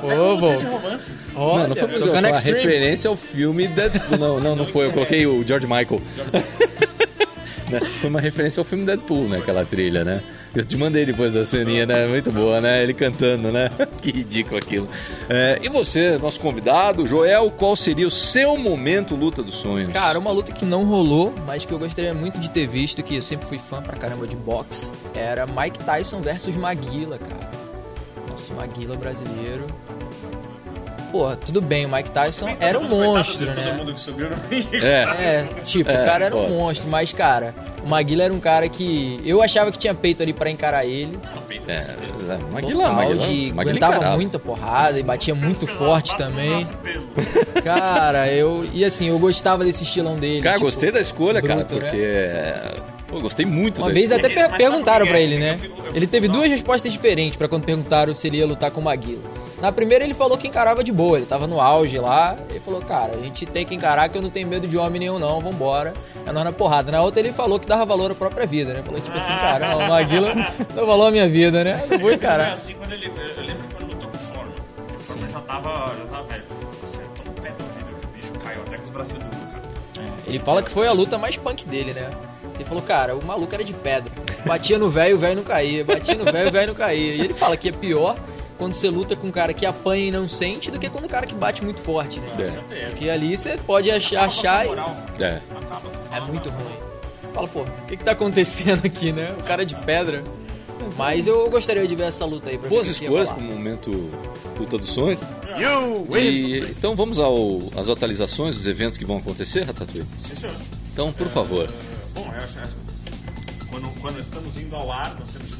Ô, bom. de romance. Olha, não, não foi tocando foi uma Extreme. referência ao filme Deadpool. Não, não, não foi. Eu coloquei o George Michael. Né? Foi uma referência ao filme Deadpool, né? Aquela trilha, né? Eu te mandei depois a ceninha, né? Muito boa, né? Ele cantando, né? Que ridículo aquilo. É, e você, nosso convidado, Joel, qual seria o seu momento luta dos sonhos? Cara, uma luta que não rolou, mas que eu gostaria muito de ter visto, que eu sempre fui fã pra caramba de boxe, era Mike Tyson versus Maguila, cara. Nosso Maguila brasileiro. Pô, tudo bem, o Mike Tyson era um monstro, Todo né? mundo que subiu no ringue. É. É, tipo, É, o cara era um monstro, mas, cara, o Maguila era um cara que eu achava que tinha peito ali pra encarar ele. É, é, Maguila, Total, Maguila, de, Maguila aguentava encarava. muita porrada e batia muito forte também. Cara, eu. E assim, eu gostava desse estilão dele. Cara, tipo, gostei da escolha, cara, bruto, né? porque... é, Pô, gostei muito Uma da vez escolha. até perguntaram ele, É que né? Ele teve não. duas respostas diferentes pra quando perguntaram se ele ia lutar com o Maguila. Na primeira ele falou que encarava de boa, ele tava no auge lá. Ele falou, cara, a gente tem que encarar que eu não tenho medo de homem nenhum não, vambora. É nós na porrada. Na outra ele falou que dava valor à própria vida, né? Falou tipo assim, cara, não, o Maguila dá valor à minha vida, né? Eu vou Foi encarar. assim quando ele. Eu lembro de quando lutou com o Foreman. O Foreman já tava, já tava velho. Você tão pé da vida que o bicho caiu até com os bracinhos do cara. Ele fala que foi a luta mais punk dele, né? Ele falou, cara, o maluco era de pedra. Batia no velho, o velho não caía. Batia no velho, o velho não caía. E ele fala que é pior quando você luta com um cara que apanha e não sente do que quando um cara que bate muito forte, né? É. Porque ali você pode achar, com achar e... moral. É. É muito "Nossa, ruim. Fala, pô, o que que tá acontecendo aqui, né? O cara de pedra. Mas eu gostaria de ver essa luta aí. Pra Boas escolhas pro momento luta dos sonhos. E, então vamos ao, às atualizações dos eventos que vão acontecer, Ratatouille? Sim, senhor. Então, por favor. Bom, eu acho, acho que quando, quando estamos indo ao ar, nós temos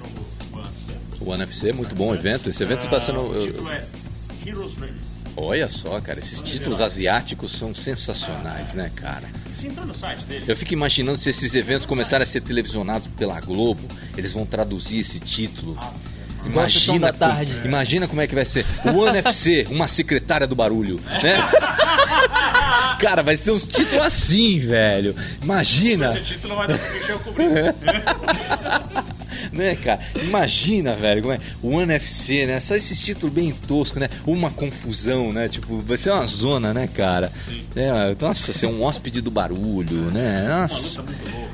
O One FC, muito bom evento. Esse evento está Ah, sendo. O título é Heroes Dream. olha só, cara, esses títulos asiáticos são sensacionais, né, cara? Você entrou no site dele? Eu fico imaginando se esses eventos começarem a ser televisionados pela Globo, eles vão traduzir esse título. Igual a Sessão da como- Tarde. imagina como é que vai ser. O One FC, uma secretária do barulho, né? Cara, vai ser uns títulos assim, velho. Imagina. Esse título vai dar pro Michel cobrir. né, cara? Imagina, velho, como é. O One FC, né? Só esses títulos bem toscos, né? Uma confusão, né? Tipo, vai ser uma zona, né, cara? É, nossa, ser um hóspede do barulho, né? Nossa.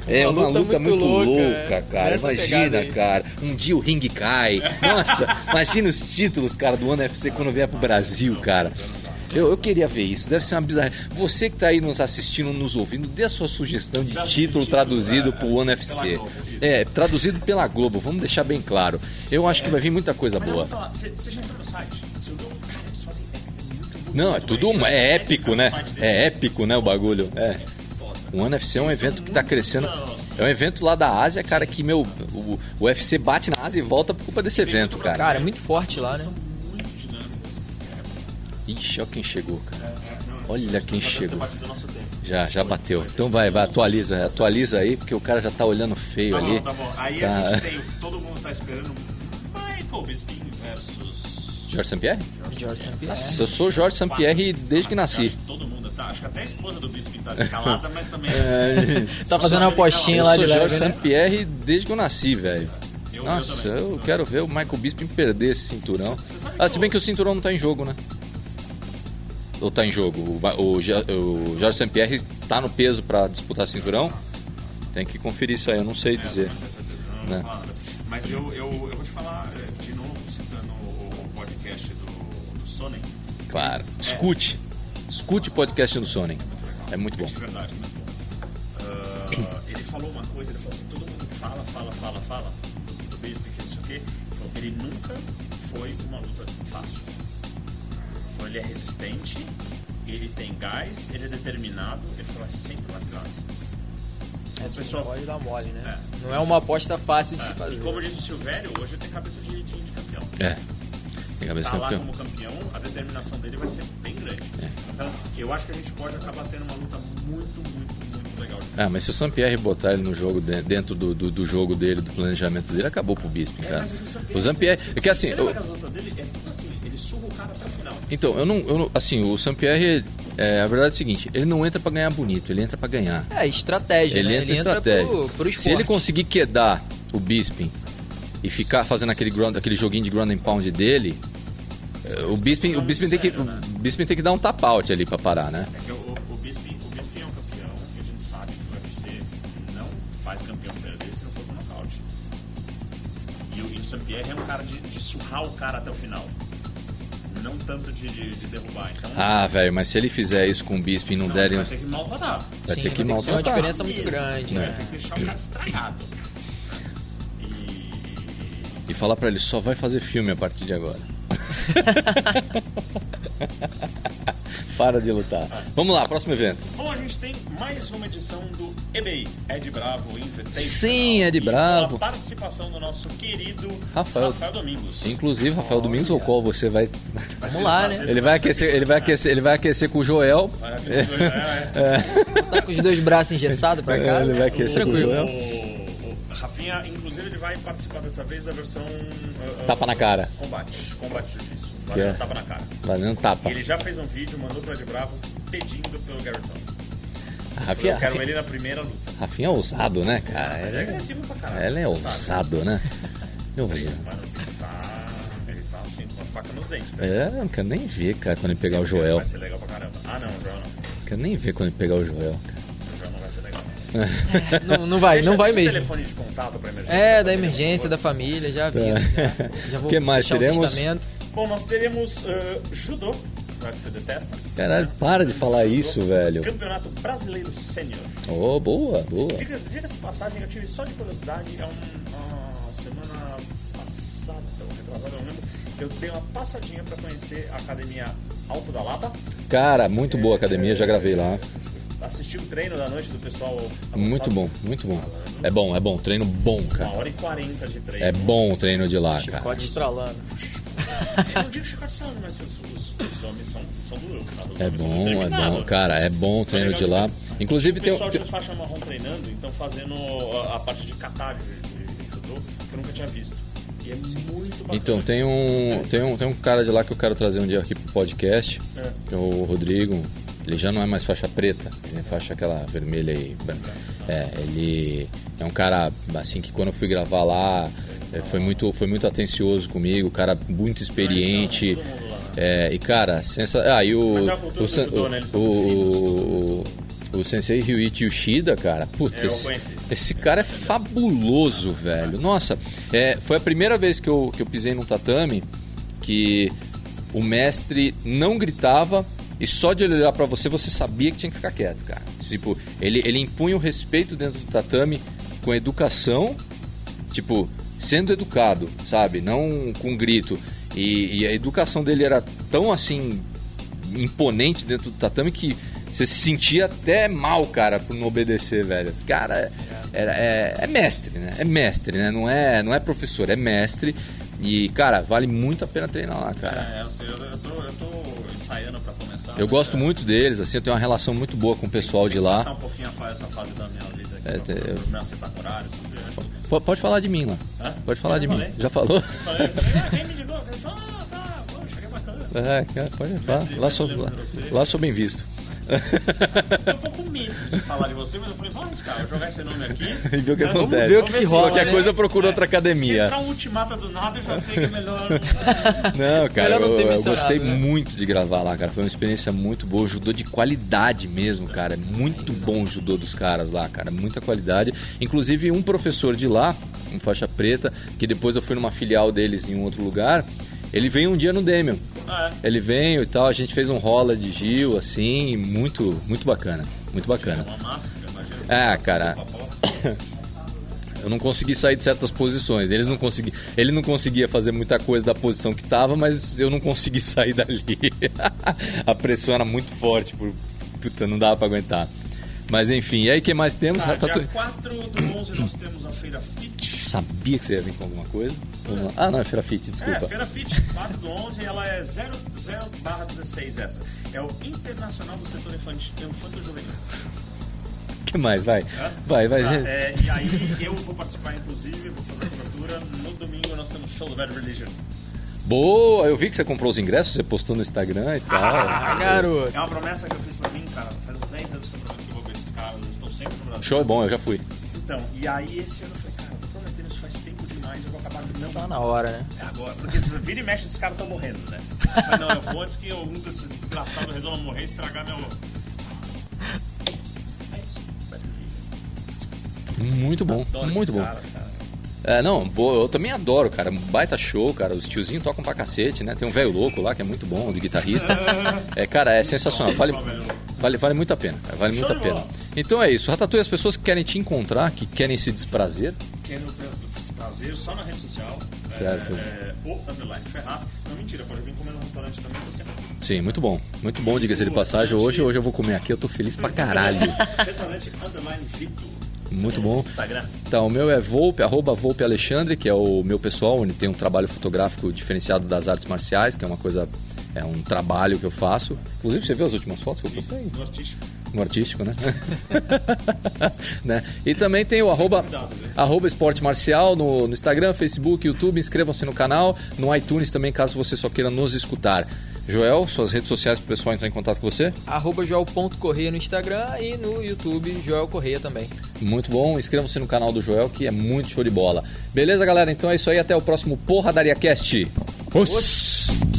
É uma, luta, muito, louca, é. cara. Nessa pegada Imagina, aí. cara. Um dia o ringue cai. Nossa, imagina os títulos, cara, do One FC quando vier pro Brasil, cara. Eu, eu queria ver isso, deve ser uma bizarra. Você que tá aí nos assistindo, nos ouvindo, dê a sua sugestão de título traduzido pro One FC. É, traduzido pela Globo, vamos deixar bem claro. Eu acho que vai vir muita coisa Mas boa. falar, você, você já entrou no site? Você olhou? Cara, eles fazem é muito bonito. Não, é tudo uma, é épico, né? É épico, né, o bagulho. É. O One FC é um evento que tá muito crescendo. É um evento lá da Ásia, cara, que, meu, o, o UFC bate na Ásia e volta por culpa desse evento, cara. Cara, é muito forte lá, né? Ixi, olha quem chegou, cara. Olha quem chegou. Já, já bateu. Então vai, vai, atualiza, atualiza aí, porque o cara já tá olhando feio Tá ali. bom, tá bom. Aí Tá. a gente tem todo mundo tá esperando. Michael Bisping versus... Jorge Sampierre? George St. Pierre. Nossa, eu sou Jorge Sampierre desde que Eu nasci. Todo mundo tá. Acho que até a esposa do Bisping tá calada, mas também... Tá fazendo uma apostinha Eu lá sou de Jorge leve, né? Sampierre desde que eu nasci, velho. Eu- eu Nossa, também. eu quero ver o Michael Bisping perder esse cinturão. Ah, se bem eu- que o cinturão não tá em jogo, né? Ou tá em jogo? O, o, o Jorge Sampierre tá no peso pra disputar cinturão? Tem que conferir isso aí, eu não sei É, dizer. não Né? Mas eu, eu, eu vou te falar eh, de novo, citando o podcast do, do. Claro. Escute. Escute o podcast do Sonic. É muito bom. De verdade, muito bom. Ah, ele falou uma coisa, ele falou assim, todo mundo fala, fala, fala, fala do, do que não sei o quê. Ele nunca foi uma luta fácil. Ele é resistente, ele tem gás, ele é determinado, ele falou, é sempre uma desgraça. É, pessoal- pode dar mole, né? É. Não é uma aposta fácil de se É, fazer. e como disse o Silvério, hoje ele tem cabeça de, de, de campeão. É. Tem cabeça Tá lá campeão. como campeão, a determinação dele vai ser bem grande. Então, eu acho que a gente pode acabar tendo uma luta muito, muito, muito legal. Ah, mas se o Sampierre botar ele no jogo, de- dentro do, do, do jogo dele, do planejamento dele, acabou pro Bisping, É, cara. é o Sampierre- O Sampierre. se- É que se- assim. Você eu- dele é tudo assim, ele surra o cara final. Então, eu não, eu não- Assim, o Sampierre. É, a verdade é o seguinte: ele não entra pra ganhar bonito, ele entra pra ganhar. É, estratégia, Ele né? entra em Ele entra estratégia. pro, pro esporte. Se ele conseguir quedar o Bisping e ficar fazendo aquele, ground, aquele joguinho de ground and pound dele, eh, o Bisping, o Bisping, tem, que, o Bisping tem que dar um tap out ali pra parar, né? É que o, Bisping, o Bisping é um campeão e a gente sabe que o UFC não faz campeão perder se não for com nocaute. E o, e o Sampierre é um cara de, de surrar o cara até o final. Não tanto de, de, de derrubar. Então, Ah, velho, mas se ele fizer isso com o Bisping e não, não, derem. vai ter que malvadar. Vai Sim, ter que vai ter que ser uma maltratar. diferença muito Isso, grande, né? né? Tem que deixar o cara estragado. E, E falar pra ele, só vai fazer filme a partir de agora. Para de lutar. Vamos lá, próximo evento. Bom, a gente tem mais uma edição do EBI, Ed Bravo Invitational. Sim, Ed E com Bravo. a participação do nosso querido Rafael. Rafael, Domingos. Inclusive, Rafael Domingos, ao qual você vai. Vamos lá, né? Ele vai aquecer, ele vai aquecer, ele vai aquecer com o Joel. É, é. Tá com os dois braços engessados pra cá. Ele vai aquecer com o Tranquilo. Joel. O, o Rafinha, inclusive, ele vai participar dessa vez da versão. uh, uh, Tapa na cara. Combate. Combate Jiu-Jitsu. Que Valeu, é? tapa na cara. Valendo tapa. E ele já fez um vídeo, mandou pro Ed Bravo pedindo pelo Garrett A Rafinha, Eu quero Rafinha, ele na primeira luta. Rafinha é ousado, né, cara? Ele é Ele é, agressivo pra caralho. ela é ousado, né? Eu vejo. Mano, ele tá. Ele tá assim, com a faca nos dentes. Tá? É, não quero nem ver, cara, quando ele pegar o Joel. Vai ser legal pra caramba. Ah, não, o Joel não. Quero nem ver quando ele pegar o Joel, cara. O Joel não vai ser legal. Não, não vai, não vai Deixa o mesmo. telefone de contato pra emergência. É, da família, emergência, da família, já vi. Já, já vou Que mais teremos? Bom, nós teremos uh, judô, já que você detesta. Caralho, para de falar Judô, isso, velho. Campeonato Brasileiro Sênior. Oh, boa, boa. Diga- Diga-se de passagem, eu tive só de curiosidade, é um, uma semana passada, ou retrasada, eu não lembro, eu dei uma passadinha pra conhecer a Academia Alto da Lapa. Cara, muito boa a academia, já gravei lá. Assisti o treino da noite do pessoal. Muito avançado. bom, muito bom. É bom, é bom. Treino bom, Uma cara. hora e quarenta de treino. É bom o treino de lá, cara. Chicote estralando. Eu não digo chicoteando, mas os, os, os homens são, são? Os É homens são bom, é bom, cara. É bom o treino de lá. Inclusive o tem. pessoal tem- de faixa marrom treinando, então fazendo a, a parte de catar de judô, que eu nunca tinha visto. E é muito bacana. Então, tem um, tem, um, tem um cara de lá que eu quero trazer um dia aqui pro podcast, É. que é o Rodrigo. Ele já não é mais faixa preta, ele é faixa aquela vermelha e branca. É, ele é um cara, assim, que quando eu fui gravar lá, é, foi muito, foi muito atencioso comigo, cara muito experiente. É, e cara, sensa... ah, e o, Mas a cultura o, né? Eles o, o, o, o sensei Ryuichi Yoshida, cara, putz, É, esse, esse cara é fabuloso, velho. Nossa, é, foi a primeira vez que eu, que eu pisei num tatame que o mestre não gritava e só de ele olhar pra você, você sabia que tinha que ficar quieto, cara. Tipo, ele, ele impunha o respeito dentro do tatame com educação, tipo, sendo educado, sabe? Não com grito. E, e a educação dele era tão assim imponente dentro do tatame que Você se sentia até mal, cara, por não obedecer, velho. Cara, é, é, é mestre, né? É mestre, né? Não é, não é professor, é mestre. E, cara, vale muito a pena treinar lá, cara. É, eu, sei, eu, eu, tô, eu tô ensaiando pra começar. Eu né, gosto cara? muito deles, assim, eu tenho uma relação muito boa com o pessoal de Começar lá. um pouquinho a fa- essa fase da minha vida aqui, É, pra, é, eu- me acertar com horários, P- Pode falar de mim lá. Hã? Pode falar Eu de falei. mim. Já falou? Eu falei, eu falei, ah, tá, poxa, que bacana. É, pode falar. Lá sou, lá, lá sou bem visto. Eu tô com medo de falar de você, mas eu falei, vamos, cara, vou jogar esse nome aqui. E ver o que Vamos acontece. ver o que rola, Qualquer né? coisa eu procuro outra Se academia. entrar um ultimata do nada, eu já sei que é melhor. Não, cara, Melhor não eu, eu gostei né? muito de gravar lá, cara. Foi uma experiência muito boa. Judô de qualidade mesmo, cara. É muito bom o judô dos caras lá, cara. Muita qualidade. Inclusive, um professor de lá, um faixa preta, que depois eu fui numa filial deles em um outro lugar, ele veio um dia no Demion. Ah, Ele veio e tal, a gente fez um rola de Gil, assim, muito, muito bacana. Muito é, bacana. uma máscara, imagina. Ah, cara. Eu não consegui sair de certas posições. Eles não consegui... Ele não conseguia fazer muita coisa da posição que tava, mas eu não consegui sair dali. a pressão era muito forte, por... puta, não dava pra aguentar. Mas enfim, e aí o que mais temos? Ratatouille. dia 4 do 11 nós temos a Feira Fit. Sabia que você ia vir com alguma coisa. Vamos lá. Ah, não, é Feira Fit, É, desculpa. Feira Fit, 4 do 11, ela é 0, 0 barra 16 essa. É o Internacional do Setor Infantil, Infanto Juvenil. O que mais? Vai. Hã? Vai, vai. Tá, gente. é, e aí eu vou participar, inclusive, vou fazer a cobertura. No domingo nós temos show do Bad Religion. Boa, eu vi que você comprou os ingressos, você postou no Instagram e tal. Ah, garoto. É uma promessa que eu fiz pra mim, cara. Faz uns 10 anos que eu prometo que eu vou ver esses caras, eles estão sempre no Brasil. Show é bom, eu já fui. Então, e aí esse ano eu não Tá na hora, né? É agora, porque vira e mexe, esses caras estão morrendo, né? Falei, não, eu vou antes que algum desses desgraçados resolva morrer e estragar meu. É isso. Muito bom, Adoro muito bom. caras, cara. É, não, boa, eu também adoro, cara. Baita show, cara. Os tiozinhos tocam pra cacete, né? Tem um velho louco lá que é muito bom, de guitarrista. É, cara, é sensacional. Vale, vale, vale muito a pena. cara, Vale muito a pena. bola. Então é isso. Ratatouille, as pessoas que querem te encontrar, que querem se desprazer. Quero só na rede social. é, Certo. É, o underline Ferraz. Não, mentira, pode vir comer no restaurante também, tô sempre aqui. Sim, muito bom. Muito bom, diga-se de passagem. Hoje, hoje eu vou comer aqui, eu tô feliz pra caralho. Restaurante underline Vitor. Muito no bom. Instagram. Então, o meu é Volpe, arroba Volpe Alexandre, que é o meu pessoal, onde tem um trabalho fotográfico diferenciado das artes marciais, que é uma coisa, é um trabalho que eu faço. Inclusive, você viu as últimas fotos que eu postei? No artístico. No artístico, né? né? E também tem o arroba, arroba esporte marcial no, no Instagram, Facebook, YouTube. Inscrevam-se no canal, no iTunes também, caso você só queira nos escutar. Joel, suas redes sociais para o pessoal entrar em contato com você? Arroba Joel.correia no Instagram e no YouTube Joel Correia também. Muito bom, inscrevam-se no canal do Joel, que é muito show de bola. Beleza, galera? Então é isso aí, até o próximo Porradaria Cast. Os.